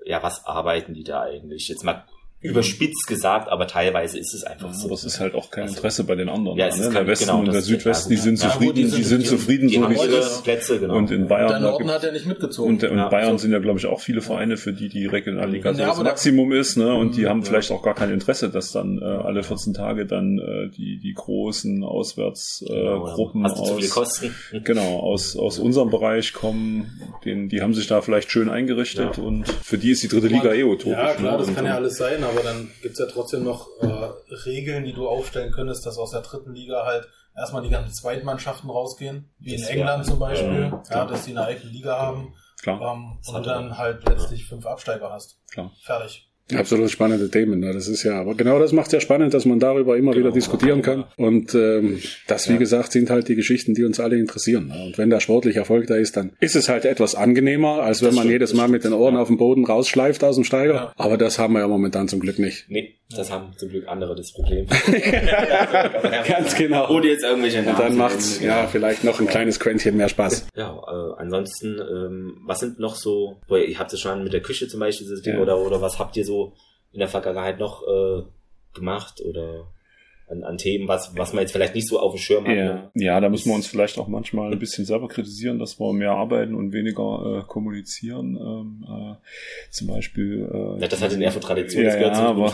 ja, was arbeiten die da eigentlich? Jetzt mal überspitzt gesagt, aber teilweise ist es einfach so. Aber es ist halt auch kein also, Interesse bei den anderen. Ja, es ne? ist Der Westen genau, und der Südwesten, die sind zufrieden, die, die, sind zufrieden, so wie es ist. Plätze, genau. Und in Bayern. Und der Norden hat er nicht mitgezogen. Und, und ja, Bayern so. sind ja, glaube ich, auch viele Vereine, für die die Regionalliga ja, so das Maximum ist, ne? Und die haben ja. vielleicht auch gar kein Interesse, dass dann äh, alle 14 Tage dann äh, die die großen Auswärtsgruppen äh, genau, aus [LAUGHS] genau aus aus unserem Bereich kommen. Den, die haben sich da vielleicht schön eingerichtet und für die ist die dritte Liga eh utopisch. Ja, klar, ne? das kann ja alles sein, aber dann gibt's ja trotzdem noch äh, Regeln, die du aufstellen könntest, dass aus der dritten Liga halt erstmal die ganzen Zweitmannschaften rausgehen, wie in England zum Beispiel, ja, ja, dass die eine eigene Liga haben. Klar. Ähm, und dann halt letztlich fünf Absteiger hast. Klar. Fertig. Absolut spannende Themen. Ne? Das ist ja, aber genau das macht es ja spannend, dass man darüber immer genau. wieder diskutieren kann. Und ähm, das, wie ja. gesagt, sind halt die Geschichten, die uns alle interessieren. Ne? Und wenn der sportliche Erfolg da ist, dann ist es halt etwas angenehmer, als wenn das man stimmt, jedes Mal mit den Ohren ja. auf dem Boden rausschleift aus dem Steiger. Ja. Aber das haben wir ja momentan zum Glück nicht. Nee, das haben zum Glück andere das Problem. [LAUGHS] Ganz genau. Ohne jetzt irgendwelche Namen Und dann macht's ja vielleicht noch ein kleines Quäntchen mehr Spaß. Ja, äh, ansonsten, ähm, was sind noch so, ihr habt es schon mit der Küche zum Beispiel dieses Ding oder, oder was habt ihr so in der Vergangenheit noch äh, gemacht oder an, an Themen, was, was man jetzt vielleicht nicht so auf dem Schirm hat. Ja, ne? ja da müssen wir uns vielleicht auch manchmal ein bisschen selber kritisieren, dass wir mehr arbeiten und weniger äh, kommunizieren. Ähm, äh, zum Beispiel. Äh, ja, das hat in der Tradition. Ja, ja, aber [LAUGHS]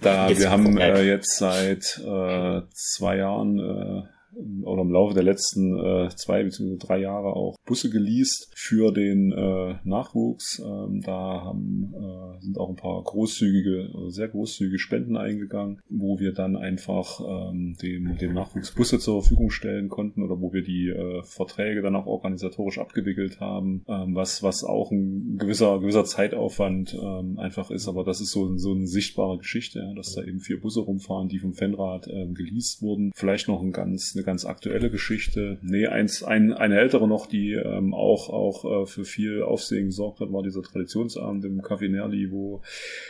da wir haben äh, jetzt seit äh, zwei Jahren äh, oder im Laufe der letzten äh, zwei bzw. drei Jahre auch Busse geleast für den äh, Nachwuchs. Ähm, da haben, äh, sind auch ein paar großzügige, also sehr großzügige Spenden eingegangen, wo wir dann einfach ähm, dem, dem Nachwuchs Busse zur Verfügung stellen konnten oder wo wir die äh, Verträge dann auch organisatorisch abgewickelt haben, ähm, was, was auch ein gewisser, gewisser Zeitaufwand ähm, einfach ist. Aber das ist so, so eine sichtbare Geschichte, ja, dass da eben vier Busse rumfahren, die vom Fanrad ähm, geleast wurden. Vielleicht noch ein ganz, eine ganz aktuelle Geschichte. Nee, eins, ein, eine ältere noch, die ähm, auch, auch äh, für viel Aufsehen gesorgt hat, war dieser Traditionsabend im Café Nerli, wo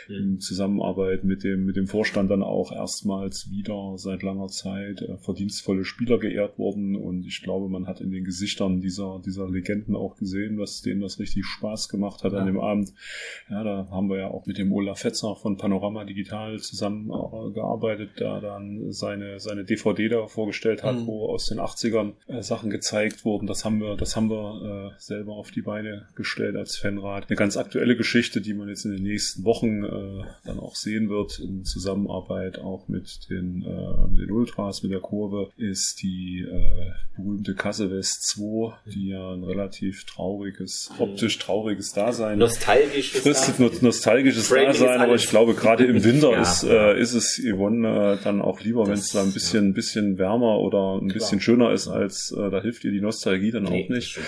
mhm. in Zusammenarbeit mit dem, mit dem Vorstand dann auch erstmals wieder seit langer Zeit äh, verdienstvolle Spieler geehrt wurden. Und ich glaube, man hat in den Gesichtern dieser, dieser Legenden auch gesehen, was denen das richtig Spaß gemacht hat ja. an dem Abend. Ja, da haben wir ja auch mit dem Olaf Fetzer von Panorama Digital zusammengearbeitet, der dann seine, seine DVD da vorgestellt hat, mhm. Wo aus den 80ern äh, Sachen gezeigt wurden. Das haben wir, das haben wir äh, selber auf die Beine gestellt als Fanrat. Eine ganz aktuelle Geschichte, die man jetzt in den nächsten Wochen äh, dann auch sehen wird, in Zusammenarbeit auch mit den, äh, mit den Ultras, mit der Kurve, ist die äh, berühmte Kasse West 2, die ja ein relativ trauriges, optisch trauriges Dasein nostalgisches fristet, no nostalgisches Framing Dasein, aber ich glaube gerade im [LAUGHS] Winter ja. ist, äh, ist es Yvonne äh, dann auch lieber, wenn es da ein bisschen, bisschen wärmer oder ein bisschen schöner ist, als äh, da hilft ihr die Nostalgie dann nee, auch nicht.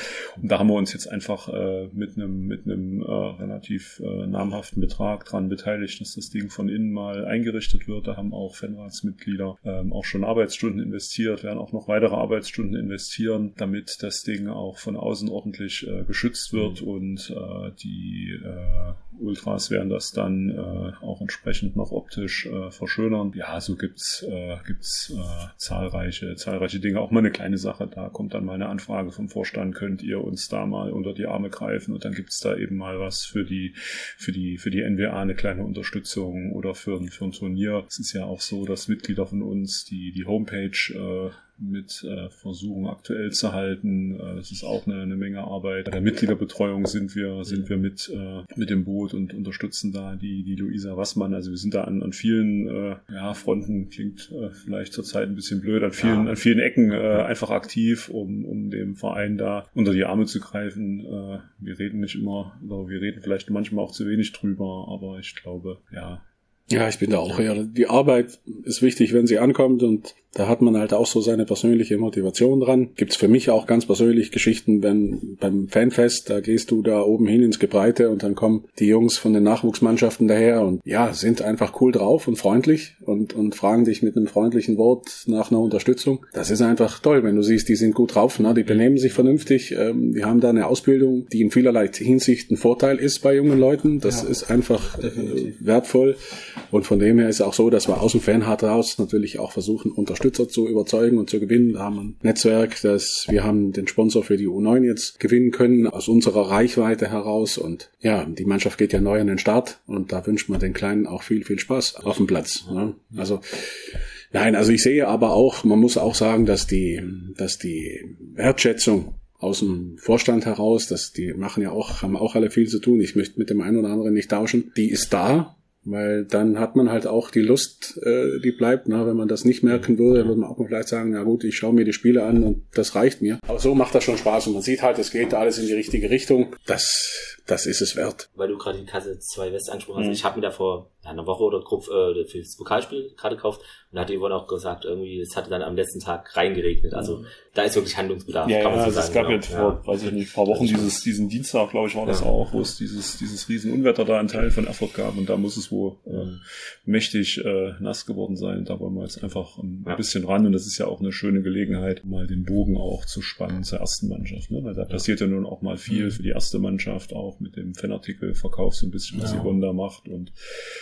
Und da haben wir uns jetzt einfach äh, mit einem mit einem äh, relativ äh, namhaften Betrag dran beteiligt, dass das Ding von innen mal eingerichtet wird. Da haben auch Fanratsmitglieder ähm, auch schon Arbeitsstunden investiert, werden auch noch weitere Arbeitsstunden investieren, damit das Ding auch von außen ordentlich äh, geschützt wird mhm. und äh, die äh, Ultras werden das dann äh, auch entsprechend noch optisch äh, verschönern. Ja, so gibt's äh, gibt's äh, zahlreiche zahlreiche Dinge. Auch mal eine kleine Sache. Da kommt dann mal eine Anfrage vom Vorstand. Könnt ihr uns da mal unter die Arme greifen? Und dann gibt's da eben mal was für die für die für die NWA eine kleine Unterstützung oder für, für ein Turnier. Es ist ja auch so, dass Mitglieder von uns die die Homepage äh, mit äh, versuchen aktuell zu halten. Äh, das ist auch eine, eine Menge Arbeit. Bei der Mitgliederbetreuung sind wir, sind wir mit, äh, mit dem Boot und unterstützen da die, die Luisa Wassmann. Also wir sind da an, an vielen äh, ja, Fronten, klingt äh, vielleicht zurzeit ein bisschen blöd, an vielen, ja. an vielen Ecken äh, einfach aktiv, um, um dem Verein da unter die Arme zu greifen. Äh, wir reden nicht immer, oder wir reden vielleicht manchmal auch zu wenig drüber, aber ich glaube, ja, ja, ich bin da auch eher. Die Arbeit ist wichtig, wenn sie ankommt und Da hat man halt auch so seine persönliche Motivation dran. Gibt's für mich auch ganz persönlich Geschichten, wenn beim Fanfest, da gehst du da oben hin ins Gebreite und dann kommen die Jungs von den Nachwuchsmannschaften daher und ja, sind einfach cool drauf und freundlich und, und fragen dich mit einem freundlichen Wort nach einer Unterstützung. Das ist einfach toll, wenn du siehst, die sind gut drauf, ne? die benehmen sich vernünftig, ähm, die haben da eine Ausbildung, die in vielerlei Hinsicht ein Vorteil ist bei jungen Leuten. Das ja, ist einfach äh, wertvoll und von dem her ist es auch so, dass wir aus dem Fanhard raus natürlich auch versuchen, Unterstützer zu überzeugen und zu gewinnen. Da haben wir ein Netzwerk, das wir haben den Sponsor für die U9 jetzt gewinnen können aus unserer Reichweite heraus und ja, die Mannschaft geht ja neu an den Start und da wünscht man den Kleinen auch viel, viel Spaß auf dem Platz. Ne? Also Nein, also ich sehe aber auch, man muss auch sagen, dass die, dass die Wertschätzung aus dem Vorstand heraus, dass die machen ja auch, haben auch alle viel zu tun. Ich möchte mit dem einen oder anderen nicht tauschen. Die ist da, weil dann hat man halt auch die Lust, äh, die bleibt. Ne? Wenn man das nicht merken würde, würde man auch mal vielleicht sagen, na gut, ich schaue mir die Spiele an und das reicht mir. Aber so macht das schon Spaß und man sieht halt, es geht alles in die richtige Richtung. Das, das ist es wert. Weil du gerade die Kasse 2 West angesprochen hast. Mhm. Ich habe mir da vor einer Woche oder grob äh, für das Pokalspiel gerade gekauft und da hat Yvonne auch gesagt, irgendwie, es hatte dann am letzten Tag reingeregnet. Also mhm. da ist wirklich Handlungsbedarf. Ja, kann man ja, so also sagen, es gab genau. jetzt vor, ja. weiß ich nicht, ein paar Wochen dieses, diesen Dienstag, glaube ich, war das ja. auch, wo es dieses, dieses Riesenunwetter da einen Teil von Erfurt gab und da muss es wohl äh, mächtig äh, nass geworden sein. Da wollen wir jetzt einfach ein ja. bisschen ran und das ist ja auch eine schöne Gelegenheit, mal den Bogen auch zu spannen zur ersten Mannschaft. Ne? Weil da passiert ja nun auch mal viel mhm. für die erste Mannschaft, auch mit dem Fanartikelverkauf so ein bisschen, was ja. Yvonne da macht. Und,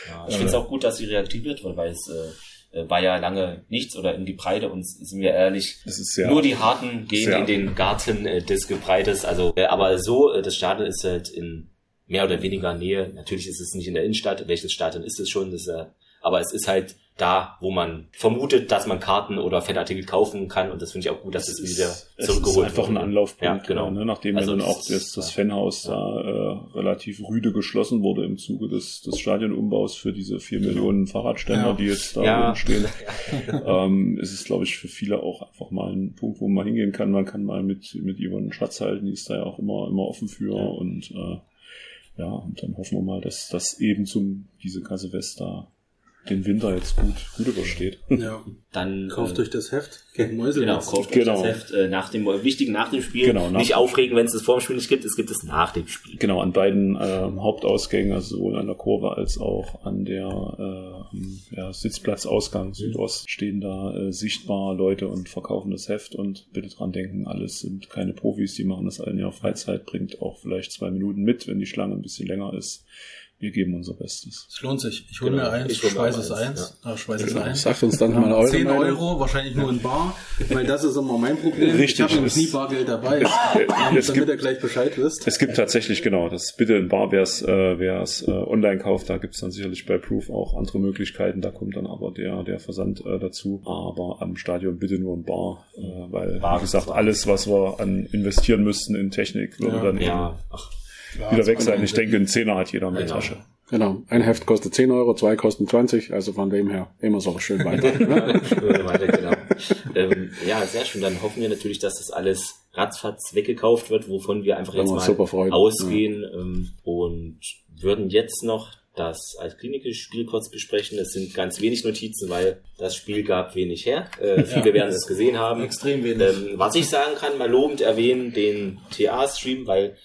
ja, ich äh, finde es auch gut, dass sie reaktiviert wird, weil es äh, äh, war ja lange nichts oder in die Breite und sind wir ehrlich, nur die Harten gehen in den Garten äh, des Gebreites. Also, äh, aber so, äh, das Stadion ist halt in mehr oder weniger Nähe. Natürlich ist es nicht in der Innenstadt. Welches Stadion ist es schon? Das ist, äh, aber es ist halt da, wo man vermutet, dass man Karten oder Fanartikel kaufen kann. Und das finde ich auch gut, dass es, es wieder zurückgeholt wird. Es ist einfach ein Anlaufpunkt, ja, genau. Ne? nachdem also dann auch das, das Fanhaus ja. da äh, relativ rüde geschlossen wurde im Zuge des, des Stadionumbaus für diese vier genau. Millionen Fahrradständer, ja. die jetzt da ja. stehen. [LAUGHS] ähm, ist es, glaube ich, für viele auch einfach mal ein Punkt, wo man hingehen kann. Man kann mal mit, mit Yvonne Schatz halten, die ist da ja auch immer, immer offen für und äh, ja, und dann hoffen wir mal, dass das eben zum diese Kasse West da den Winter jetzt gut, gut übersteht. Ja. [LAUGHS] Dann kauft äh, euch das Heft gegen Mäusel. Genau, kauft genau. euch das Heft äh, nach dem wichtigen nach dem Spiel. Genau, nach nicht aufregen, wenn es das vor dem Spiel nicht gibt, es gibt es nach dem Spiel. Genau, an beiden äh, Hauptausgängen, also sowohl an der Kurve als auch an der äh, ja, Sitzplatzausgang Südost stehen da äh, sichtbar Leute und verkaufen das Heft und bitte dran denken, alles sind keine Profis, die machen das allen Jahr Freizeit, bringt auch vielleicht zwei Minuten mit, wenn die Schlange ein bisschen länger ist wir geben unser Bestes. Es lohnt sich. Ich hole genau. mir eins, ich schweiß es eins. Ja. schweiß es ein. Sagt uns dann mal eure 10 Euro, wahrscheinlich nur in Bar, weil das ist immer mein Problem. Richtig. Ich habe nämlich nie Bargeld dabei, [LAUGHS] es, damit ihr gleich Bescheid wisst. Es gibt tatsächlich, genau, das bitte in Bar, wer es äh, wer's, äh, online kauft, da gibt es dann sicherlich bei Proof auch andere Möglichkeiten, da kommt dann aber der, der Versand äh, dazu. Aber am Stadion bitte nur in Bar, äh, weil, Bar wie gesagt, alles, was wir an investieren müssten in Technik, würde ja. dann ja. eben... Ach wieder weg sein. Ich denke, ein Zehner hat jeder in der Tasche. Genau. Ein Heft kostet 10 Euro, zwei kosten 20, also von dem her immer so schön weiter. [LAUGHS] weiter genau. [LAUGHS] ähm, ja, sehr schön. Dann hoffen wir natürlich, dass das alles ratzfatz weggekauft wird, wovon wir einfach jetzt mal ausgehen ja. ähm, und würden jetzt noch das als klinisches Spiel kurz besprechen. Es sind ganz wenig Notizen, weil das Spiel gab wenig her. Äh, viele ja, werden es gesehen haben. Extrem wenig. Ähm, was ich sagen kann, mal lobend erwähnen, den TA-Stream, weil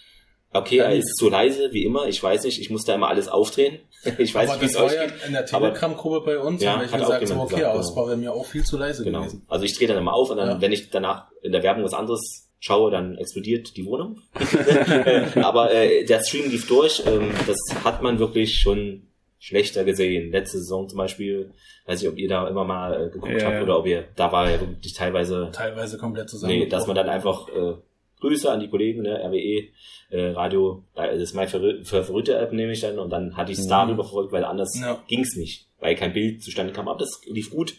Okay, er ist zu leise, wie immer. Ich weiß nicht, ich muss da immer alles aufdrehen. [LAUGHS] Ich weiß aber nicht, wie es euch ja in der Telegram-Gruppe bei uns, ja, habe ich gesagt, so, okay, gesagt, Ausbau wäre mir auch viel zu leise genau. gewesen. Also ich drehe dann immer auf und dann, ja. wenn ich danach in der Werbung was anderes schaue, dann explodiert die Wohnung. [LAUGHS] aber äh, der Stream lief durch. Ähm, das hat man wirklich schon schlechter gesehen. Letzte Saison zum Beispiel, weiß ich, ob ihr da immer mal äh, geguckt ja, habt oder ob ihr, da war ja wirklich teilweise... Teilweise komplett zusammen. Nee, dass man dann einfach... Äh, Grüße an die Kollegen, ne, RWE, äh, Radio, das ist mein Verrückte App nehme ich dann und dann hatte ich es mhm. darüber verfolgt, weil anders ja. ging's nicht, weil kein Bild zustande kam. Aber das lief gut.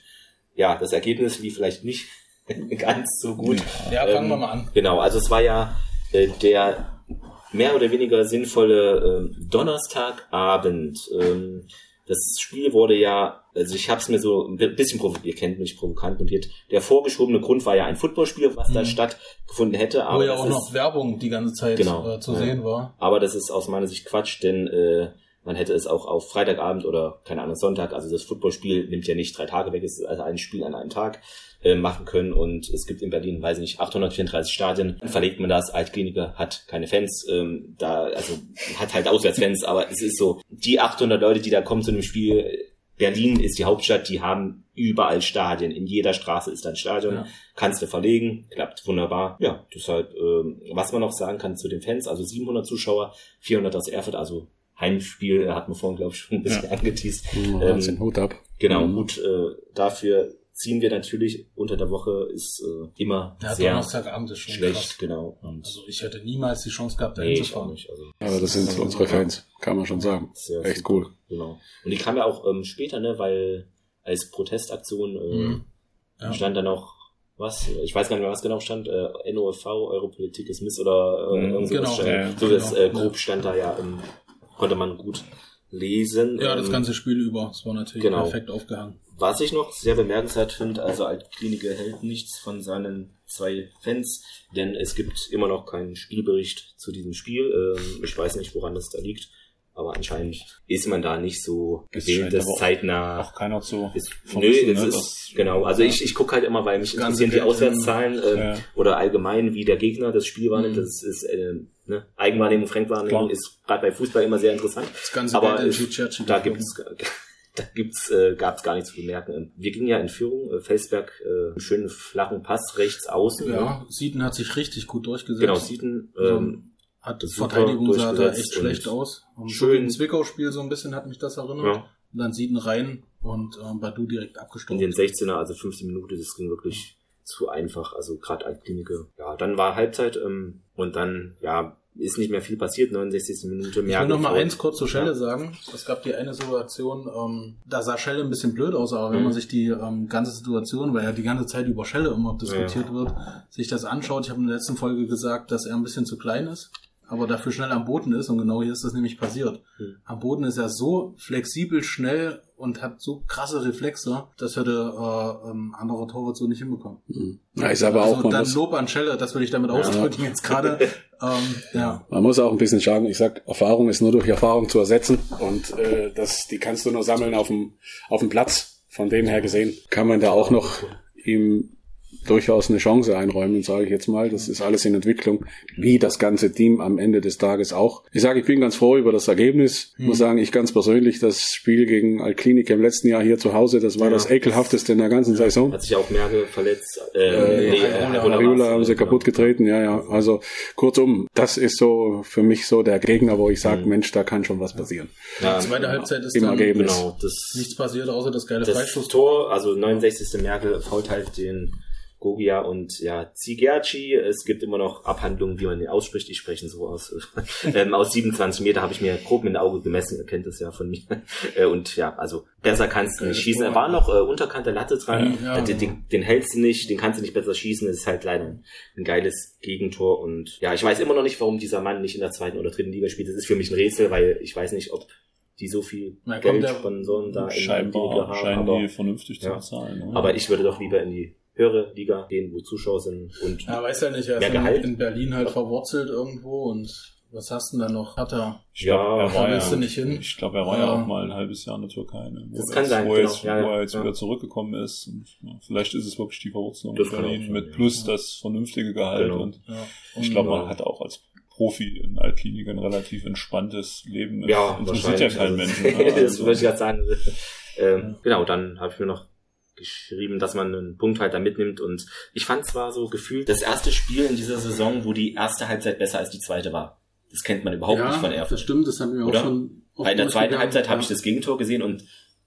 Ja, das Ergebnis lief vielleicht nicht [LAUGHS] ganz so gut. Ja, fangen ähm, wir mal an. Genau, also es war ja äh, der mehr oder weniger sinnvolle äh, Donnerstagabend. Ähm, das Spiel wurde ja, also ich habe es mir so ein bisschen provoziert, ihr kennt mich provokant notiert. Der vorgeschobene Grund war ja ein Footballspiel, was mhm. da stattgefunden hätte. Aber Wo ja auch noch Werbung die ganze Zeit genau, äh, zu ja. sehen war. Aber das ist aus meiner Sicht Quatsch, denn äh, man hätte es auch auf Freitagabend oder keine Ahnung Sonntag, also das Footballspiel nimmt ja nicht drei Tage weg, es ist also ein Spiel an einem Tag äh, machen können und es gibt in Berlin, weiß ich nicht, 834 Stadien. Dann verlegt man das, Altkliniker hat keine Fans, ähm, da also hat halt Auswärtsfans, aber es ist so, die 800 Leute, die da kommen zu einem Spiel, Berlin ist die Hauptstadt, die haben überall Stadien. In jeder Straße ist ein Stadion. Ja. Kannst du verlegen, klappt wunderbar. Ja, deshalb, ähm, was man noch sagen kann zu den Fans, also 700 Zuschauer, 400 aus Erfurt, also Heimspiel, hat man vorhin, glaube ich, schon ein bisschen ja. angeteased. ähm, Hut ab. Genau, mhm. Hut äh, dafür ziehen wir natürlich unter der Woche ist äh, immer ja, sehr Donnerstagabend ist schon schlecht, krass. genau. Und also ich hätte niemals die Chance gehabt, da nee, hinzufahren. Nicht. Also, Aber das sind also unsere Fans, kann man schon sagen. Sehr Echt super. cool. Genau. Und die kam ja auch ähm, später, ne, weil als Protestaktion äh, mhm. ja. stand dann auch was, ich weiß gar nicht mehr, was genau stand, äh, NOFV, Europolitik ist Miss oder äh, mhm, irgendwas. Genau, stand, ja, so das genau. äh, grob stand da ja, ähm, konnte man gut lesen. Ja, das ähm, ganze Spiel über. Es war natürlich genau. perfekt aufgehangen. Was ich noch sehr bemerkenswert finde, also Altkliniker hält nichts von seinen zwei Fans, denn es gibt immer noch keinen Spielbericht zu diesem Spiel. Ähm, ich weiß nicht, woran das da liegt. Aber anscheinend ist man da nicht so gewählt, das zeitnah. Auch keiner zu. Ist, nö, es ne, ist, genau. Also ja. ich, ich gucke halt immer, weil mich interessieren die Auswärtszahlen äh, ja. oder allgemein, wie der Gegner das Spiel wahrnimmt. Mhm. Das ist äh, ne? Eigenwahrnehmung, Fremdwahrnehmung Klar. ist gerade bei Fußball immer sehr interessant. Das ganze Aber äh, da gibt's [LAUGHS] da gibt's, äh, gab's gar nichts zu bemerken. Wir gingen ja in Führung, äh, Felsberg, äh, schönen flachen Pass rechts außen. Ja, ne? Sieden hat sich richtig gut durchgesetzt. Genau, Sieden ähm, hat das Verteidigung sah da echt schlecht aus. Schön. Im Zwickau-Spiel so ein bisschen hat mich das erinnert. Ja. Und dann Sieden rein und ähm, Badu direkt abgestorben. In den 16er, also 15 Minuten, das ging wirklich zu einfach. Also gerade Altklinike. Ja, dann war Halbzeit ähm, und dann, ja, ist nicht mehr viel passiert, 69. Minute mehr. Ich will noch mal eins kurz zur Schelle ja. sagen. Es gab die eine Situation, ähm, da sah Schelle ein bisschen blöd aus, aber mhm. wenn man sich die ähm, ganze Situation, weil ja die ganze Zeit über Schelle immer diskutiert ja. wird, sich das anschaut, ich habe in der letzten Folge gesagt, dass er ein bisschen zu klein ist aber dafür schnell am Boden ist. Und genau hier ist das nämlich passiert. Mhm. Am Boden ist er so flexibel, schnell und hat so krasse Reflexe, das hätte äh, ähm, anderer Torwart so nicht hinbekommen. Mhm. Ja, ist aber also auch dann Lob an Schelle, das will ich damit ja. ausdrücken jetzt gerade. [LAUGHS] ähm, ja. Man muss auch ein bisschen sagen, ich sag, Erfahrung ist nur durch Erfahrung zu ersetzen und äh, das, die kannst du nur sammeln auf dem auf dem Platz. Von dem her gesehen kann man da auch noch ihm durchaus eine Chance einräumen, sage ich jetzt mal. Das ist alles in Entwicklung, wie das ganze Team am Ende des Tages auch. Ich sage, ich bin ganz froh über das Ergebnis. Ich muss hm. sagen, ich ganz persönlich, das Spiel gegen Alklinik im letzten Jahr hier zu Hause, das war ja. das ekelhafteste in der ganzen Saison. Hat sich auch Merkel verletzt. Äh, äh, nee, äh, Ariola haben sie kaputt getreten, ja, ja. Also kurzum, das ist so für mich so der Gegner, wo ich sage, mhm. Mensch, da kann schon was passieren. Ja, die zweite Halbzeit ist Im dann Ergebnis. Genau, das nichts passiert, außer das geile das Freistoß. Tor, also 69. Merkel fault halt den Gogia und ja, Zigerci. Es gibt immer noch Abhandlungen, wie man den ausspricht. Ich spreche so aus. [LAUGHS] ähm, aus 27 Meter habe ich mir grob mit dem Auge gemessen. Ihr kennt das ja von mir. [LAUGHS] Äh, und ja, also besser kannst du nicht schießen. Er war noch äh, unterkant der Latte dran. Ja, den, den, den, hältst du nicht, den kannst du nicht besser schießen. Das ist halt leider ein, ein, geiles Gegentor. Und ja, ich weiß immer noch nicht, warum dieser Mann nicht in der zweiten oder dritten Liga spielt. Das ist für mich ein Rätsel, weil ich weiß nicht, ob die so viel Na, Geld so da in der Liga haben. Scheinen aber, die vernünftig zu ja, zahlen. Oder? Aber ich würde doch lieber in die höhere Liga gehen, wo Zuschauer sind und ja, weiß ja nicht, er ist Gehalt. in Berlin halt verwurzelt irgendwo und was hast du denn da noch? Hat er? Ich ja, glaub, er war ja, nicht hin. Ich glaube, er war ja. ja. auch mal ein halbes Jahr in der Türkei. Ne? das kann sein, wo, genau. jetzt, ja, wo er jetzt wieder zurückgekommen ist. Und, vielleicht ist es wirklich die Verwurzelung in Berlin mit plus das vernünftige Gehalt. Genau. Und, ich glaube, man hat auch als Profi in Altklinik ein relativ entspanntes Leben. Ja, interessiert ja kein Mensch. [LAUGHS] Ne? das also, würde ich gerade sagen. Ähm, genau, dann habe ich mir noch geschrieben, dass man einen Punkt halt da mitnimmt und ich fand zwar so gefühlt das erste Spiel in dieser Saison, wo die erste Halbzeit besser als die zweite war. Das kennt man überhaupt ja, nicht von Erfurt. das stimmt, das haben wir auch schon Bei der zweiten Halbzeit ja. habe ich das Gegentor gesehen und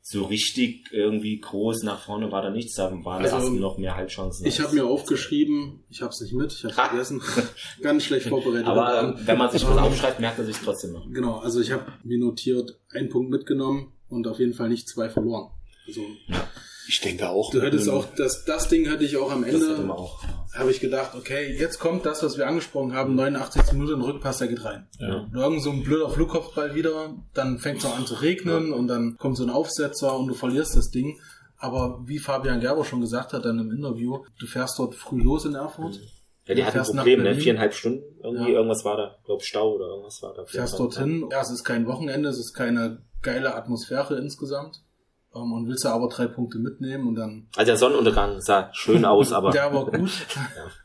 so richtig irgendwie groß nach vorne war da nichts, da waren also, erst noch mehr Halbchancen. Ich habe mir aufgeschrieben, ich habe es nicht mit, ich habe vergessen, [LAUGHS] ganz schlecht vorbereitet. Aber wenn man sich was aufschreibt, merkt man sich trotzdem noch. Genau, also ich habe mir notiert, einen Punkt mitgenommen und auf jeden Fall nicht zwei verloren. Also ja. Ich denke auch. Du hättest auch, das, das Ding hatte ich auch am Ende, habe ich gedacht, okay, jetzt kommt das, was wir angesprochen haben, 89 Minuten Rückpass, der geht rein. Ja. Irgend so ein blöder Flugkopfball wieder, dann fängt es noch an zu regnen ja. und dann kommt so ein Aufsetzer und du verlierst das Ding. Aber wie Fabian Gerber schon gesagt hat dann im Interview, du fährst dort früh los in Erfurt. Ja, die hatten ein Problem, ne? Viereinhalb Stunden irgendwie, ja. irgendwas war da. Ich glaube Stau oder irgendwas war da. Fährst dorthin, ja, es ist kein Wochenende, es ist keine geile Atmosphäre insgesamt. Um, ähm, und willst du aber drei Punkte mitnehmen und dann. Also der Sonnenuntergang sah schön [LAUGHS] aus, aber. der war gut. [LAUGHS]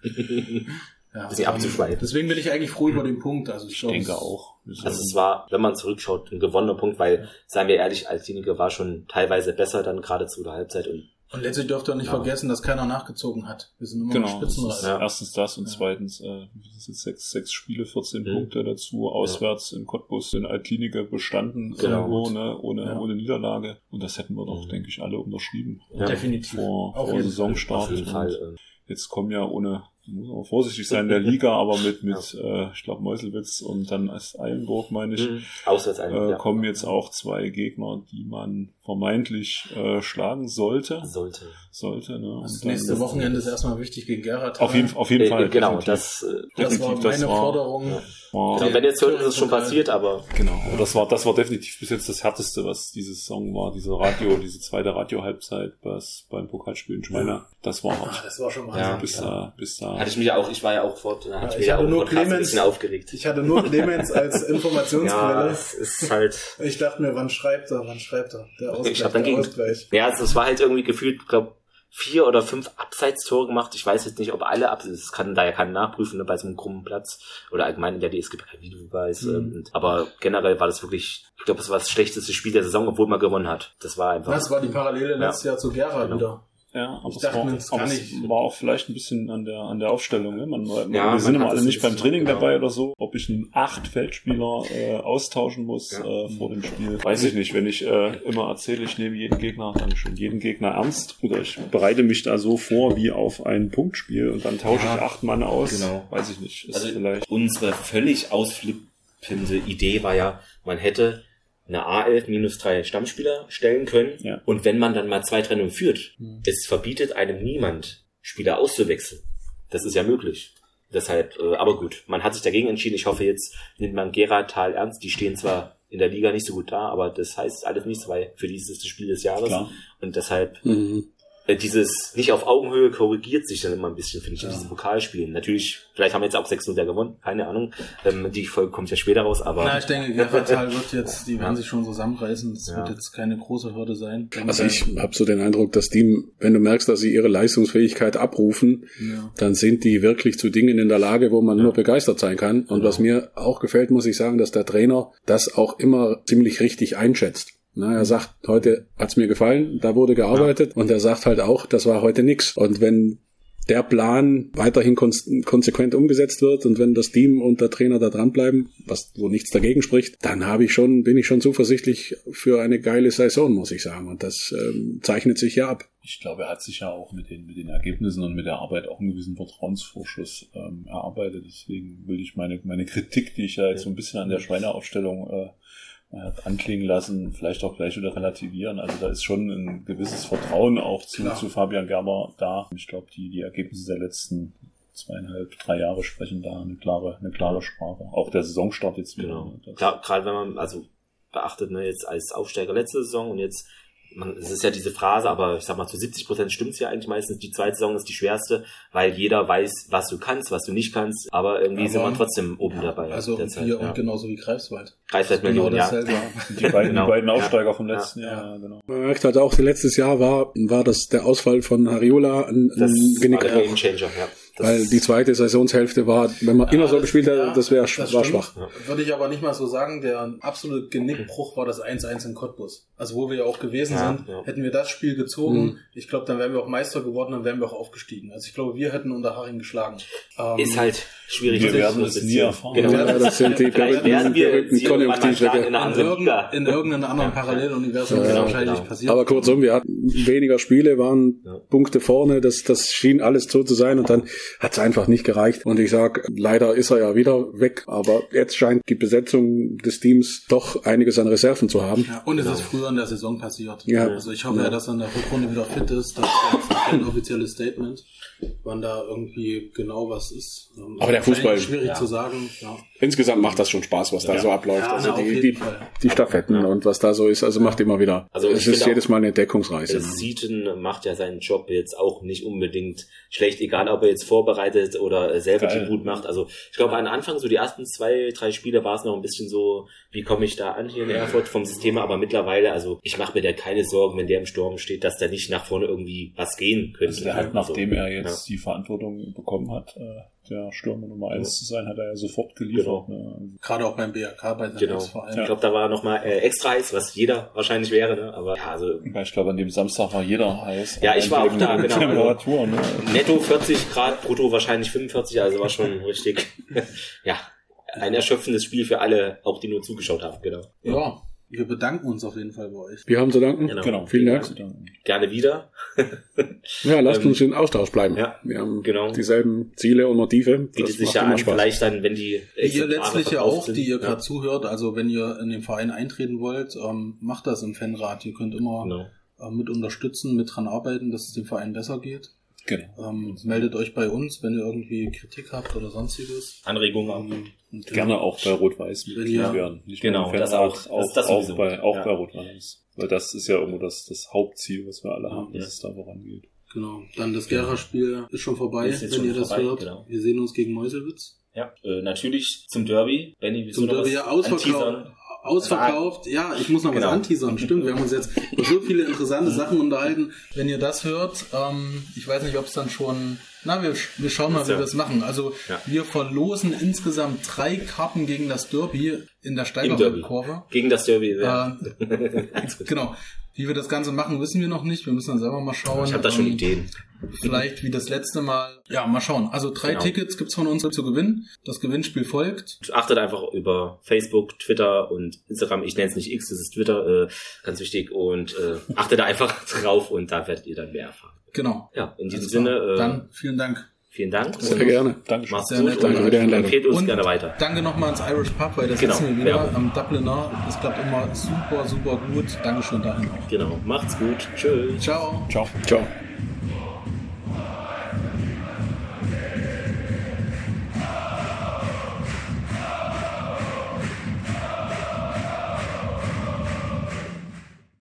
[LAUGHS] ja. bisschen abzuschweifen. Deswegen bin ich eigentlich froh über den Punkt. Also ich, denke auch. Also es war, wenn man zurückschaut, ein gewonnener Punkt, weil, seien wir ehrlich, Altinique war schon teilweise besser dann gerade zu der Halbzeit und und letztlich dürft ihr auch nicht ja. vergessen, dass keiner nachgezogen hat. Wir sind immer genau, Spitzenreiter. Ja. Erstens das und ja. zweitens, äh, das sind sechs, sechs Spiele, 14 mhm. Punkte dazu, auswärts in Cottbus in Altklinike bestanden, genau. irgendwo, ne, ohne, ohne Niederlage. Und das hätten wir doch, mhm. denke ich, alle unterschrieben. Definitiv. Vor, vor Saisonstart. Fall. Äh. Jetzt kommen ja ohne muss auch vorsichtig sein in der Liga, [LAUGHS] aber mit, mit ja. äh, ich glaube, Meuselwitz und dann als Eilenburg, meine ich, mhm. Auswärts äh, kommen jetzt auch zwei Gegner, die man vermeintlich äh, schlagen sollte. Sollte. Sollte, ne? Das nächste das Wochenende ist erstmal wichtig gegen Gerhard. Auf jeden, auf jeden äh, Fall. Genau, das, äh, das war meine das war, Forderung. Ja. Wow. Ja, wenn jetzt hört, ist es schon passiert, aber. Genau. Und das war, das war definitiv bis jetzt das härteste, was diese Saison war, diese Radio, diese zweite Radio-Halbzeit beim Pokalspiel in Schweiner. Das war hart. Ah, das war schon mal ja, bis da, bis da. Hatte ich mich ja auch, ich war ja auch fort, da hatte ja, ich, ich hatte ja nur Clemens, ein bisschen aufgeregt. Ich hatte nur Clemens als [LAUGHS] Informationsquelle. ja, es ist halt. Ich dachte mir, wann schreibt er, wann schreibt er? Der Ausgleich, ich hab dann gegen, Ausgleich. Ja, also es war halt irgendwie gefühlt, glaube vier oder fünf Abseitstore gemacht. Ich weiß jetzt nicht, ob alle Abseits, das kann da ja keiner nachprüfen ne, bei so einem krummen Platz oder allgemein in der DS gibt kein Videobeweis. Mhm. Ähm, aber generell war das wirklich, ich glaube, es war das schlechteste Spiel der Saison, obwohl man gewonnen hat. Das war einfach. Das war die Parallele letztes ja. Jahr zu Gera genau. wieder. Ja, aber, es war, aber es war, auch vielleicht ein bisschen an der, an der Aufstellung. Ne? Man, man, ja, wir sind immer alle nicht beim Training genau. dabei oder so. Ob ich einen acht Feldspieler äh, austauschen muss ja. äh, vor dem Spiel, weiß ich nicht. Wenn ich äh, immer erzähle, ich nehme jeden Gegner, dann schon jeden Gegner ernst oder ich bereite mich da so vor wie auf ein Punktspiel und dann tausche ja, ich acht Mann aus. Genau. Weiß ich nicht. Ist also vielleicht unsere völlig ausflippende Idee war ja, man hätte eine A11 minus drei Stammspieler stellen können. Ja. Und wenn man dann mal zwei Trennungen führt, mhm. es verbietet einem niemand, Spieler auszuwechseln. Das ist ja möglich. Deshalb, äh, aber gut, man hat sich dagegen entschieden. Ich hoffe, jetzt nimmt man Geratal ernst. Die stehen zwar in der Liga nicht so gut da, aber das heißt alles nichts, weil für dieses ist das Spiel des Jahres. Klar. Und deshalb mhm. Äh, dieses nicht auf Augenhöhe korrigiert sich dann immer ein bisschen, finde ich, ja. in diesen Pokalspielen. Natürlich, vielleicht haben wir jetzt auch 6-0 gewonnen, keine Ahnung. Ähm, die Folge kommt ja später raus, aber. Na, ich denke, [LAUGHS] Gerbertal wird jetzt, die werden sich schon zusammenreißen. Das ja. wird jetzt keine große Hürde sein. Also ich habe so den Eindruck, dass die, wenn du merkst, dass sie ihre Leistungsfähigkeit abrufen, ja. dann sind die wirklich zu Dingen in der Lage, wo man nur begeistert sein kann. Und was mir auch gefällt, muss ich sagen, dass der Trainer das auch immer ziemlich richtig einschätzt. Na, er sagt, heute hat's mir gefallen, da wurde gearbeitet ja. und er sagt halt auch, das war heute nix. Und wenn der Plan weiterhin konsequent umgesetzt wird und wenn das Team und der Trainer da dranbleiben, was wo nichts dagegen spricht, dann habe ich schon, bin ich schon zuversichtlich für eine geile Saison, muss ich sagen. Und das ähm, zeichnet sich ja ab. Ich glaube, er hat sich ja auch mit den, mit den Ergebnissen und mit der Arbeit auch einen gewissen Vertrauensvorschuss ähm, erarbeitet. Deswegen will ich meine, meine Kritik, die ich ja jetzt so ein bisschen an der Schweineaufstellung äh, hat anklingen lassen, vielleicht auch gleich wieder relativieren. Also da ist schon ein gewisses Vertrauen auch zu, zu Fabian Gerber da. Ich glaube, die, die Ergebnisse der letzten zweieinhalb, drei Jahre sprechen da eine klare, eine klare Sprache. Auch der Saisonstart jetzt wieder. Genau. Klar, gerade wenn man also beachtet, ne, jetzt als Aufsteiger letzte Saison und jetzt man, es ist ja diese Phrase, aber ich sag mal, zu 70 Prozent stimmt's ja eigentlich meistens. Die zweite Saison ist die schwerste, weil jeder weiß, was du kannst, was du nicht kannst, aber irgendwie aber, sind wir trotzdem oben dabei. Also derzeit, hier ja. und genauso wie Greifswald. Greifswald Millionen, genau ja. [LAUGHS] Die beiden, genau. die beiden Aufsteiger ja. vom letzten Jahr, ja. genau. Man merkt halt auch, letztes Jahr war, war das der Ausfall von Hariola ein, ein Genick. War der Game Changer, ja. Weil die zweite Saisonshälfte war, wenn man ja, immer so gespielt hat, das wäre war schwach. Ja. Würde ich aber nicht mal so sagen, der absolute Genickbruch war das 1-1 in Cottbus. Also wo wir ja auch gewesen ja, sind, hätten wir das Spiel gezogen, mhm. ich glaube, dann wären wir auch Meister geworden, dann wären wir auch aufgestiegen. Also ich glaube, wir hätten unter Haring geschlagen. Ähm, ist halt schwierig. Wir werden es nie erfahren. Genau. Ja, das sind die [LAUGHS] werden wir Konjunktive. In, in, in irgendeinem anderen Paralleluniversum ja, wahrscheinlich genau. passiert. Aber kurzum, wir hatten weniger Spiele, waren Punkte vorne, das, das schien alles so zu sein und dann hat es einfach nicht gereicht. Und ich sag, leider ist er ja wieder weg, aber jetzt scheint die Besetzung des Teams doch einiges an Reserven zu haben. Ja, und es ist früher in der Saison passiert. Ja. Also ich hoffe ja, dass er in der Rückrunde wieder fit ist. Das ist kein [CLEARS THROAT] offizielles Statement wann da irgendwie genau was ist. Aber der Fußball schwierig ja. zu sagen. Ja. Insgesamt macht das schon Spaß, was da so abläuft. Ja, also na, die, die, die, Staffetten und was da so ist, also macht immer wieder. Also es ist jedes Mal eine Entdeckungsreise. Ne? Seaton macht ja seinen Job jetzt auch nicht unbedingt schlecht, egal ob er jetzt vor vorbereitet oder selber Geil. die gut macht. Also ich glaube, am Anfang, so die ersten zwei, drei Spiele war es noch ein bisschen so, wie komme ich da an hier in Erfurt vom System, aber mittlerweile, also ich mache mir da keine Sorgen, wenn der im Sturm steht, dass der nicht nach vorne irgendwie was gehen könnte. Also der hat, nachdem er jetzt ja. die Verantwortung bekommen hat, äh, der Stürmer Nummer eins zu sein, hat er ja sofort geliefert. Genau. Ne? Gerade auch beim BRK bei seinem genau. Verein. Ja. Ich glaube, da war noch mal äh, extra heiß, was jeder wahrscheinlich wäre, ne? aber ja, also. Ich glaube, an dem Samstag war jeder heiß. Ja, ich war auch da, genau. [LAUGHS] Temperatur, ne? Netto 40 Grad, brutto wahrscheinlich 45, also war schon richtig, [LAUGHS] ja, ein erschöpfendes Spiel für alle, auch die nur zugeschaut haben, genau. Ja. Wir bedanken uns auf jeden Fall bei euch. Wir haben zu danken. Genau. genau. Vielen Dank. Gerne wieder. ja, lasst [LAUGHS] ähm, uns in Austausch bleiben. Ja, wir haben genau. dieselben Ziele und Motive. Bietet sich ja an, Spaß. vielleicht dann, wenn die Ihr letztlich ja auch, sind. die ihr gerade ja. zuhört, also wenn ihr in den Verein eintreten wollt, ähm, macht das im Fanrat. Ihr könnt immer genau. äh, mit unterstützen, mit dran arbeiten, dass es dem Verein besser geht. Genau. Ähm, meldet euch bei uns, wenn ihr irgendwie Kritik habt oder sonstiges. Anregungen. Ähm, Gerne auch bei Rot-Weiß Mitglied werden. Nicht genau, das auch, auch, das auch, bei, auch ja. bei Rot-Weiß. Weil das ist ja irgendwo das, das Hauptziel, was wir alle haben, ja. dass es da vorangeht. Genau. Dann das Gera-Spiel ist schon vorbei, wenn schon ihr das vorbei, hört. Genau. Wir sehen uns gegen Meuselwitz. Ja, äh, natürlich zum Derby. Benny, zum Derby ja ausverkauft ausverkauft. Ja, ich muss noch genau. was anteasern. Stimmt, wir haben uns jetzt über so viele interessante Sachen unterhalten. Wenn ihr das hört, ähm, ich weiß nicht, ob es dann schon. Na, wir, wir schauen mal, wie wir das machen. Also ja. wir verlosen insgesamt drei Karten gegen das Derby in der Steigerkurve. Gegen das Derby, ja. Äh, [LAUGHS] genau. Wie wir das Ganze machen, wissen wir noch nicht. Wir müssen dann selber mal schauen. Ich habe da schon ähm, Ideen. Vielleicht wie das letzte Mal. Ja, mal schauen. Also drei genau. Tickets gibt's von uns zu gewinnen. Das Gewinnspiel folgt. Achtet einfach über Facebook, Twitter und Instagram. Ich nenne es nicht X, das ist Twitter, äh, ganz wichtig. Und äh, achtet da einfach [LAUGHS] drauf und da werdet ihr dann mehr erfahren. Genau. Ja, in diesem Sinne. Äh, dann vielen Dank. Vielen Dank. Sehr gerne. Danke. Macht's Sehr gut. Nett, danke für die Einladung. Empfehlt uns und gerne weiter. Danke nochmal ans Irish Pub, weil das genau. sitzen wir wieder ja. am Dubliner. Das klappt immer super, super gut. Dankeschön dahin auch. Genau. Macht's gut. Tschüss. Ciao. Ciao. Ciao.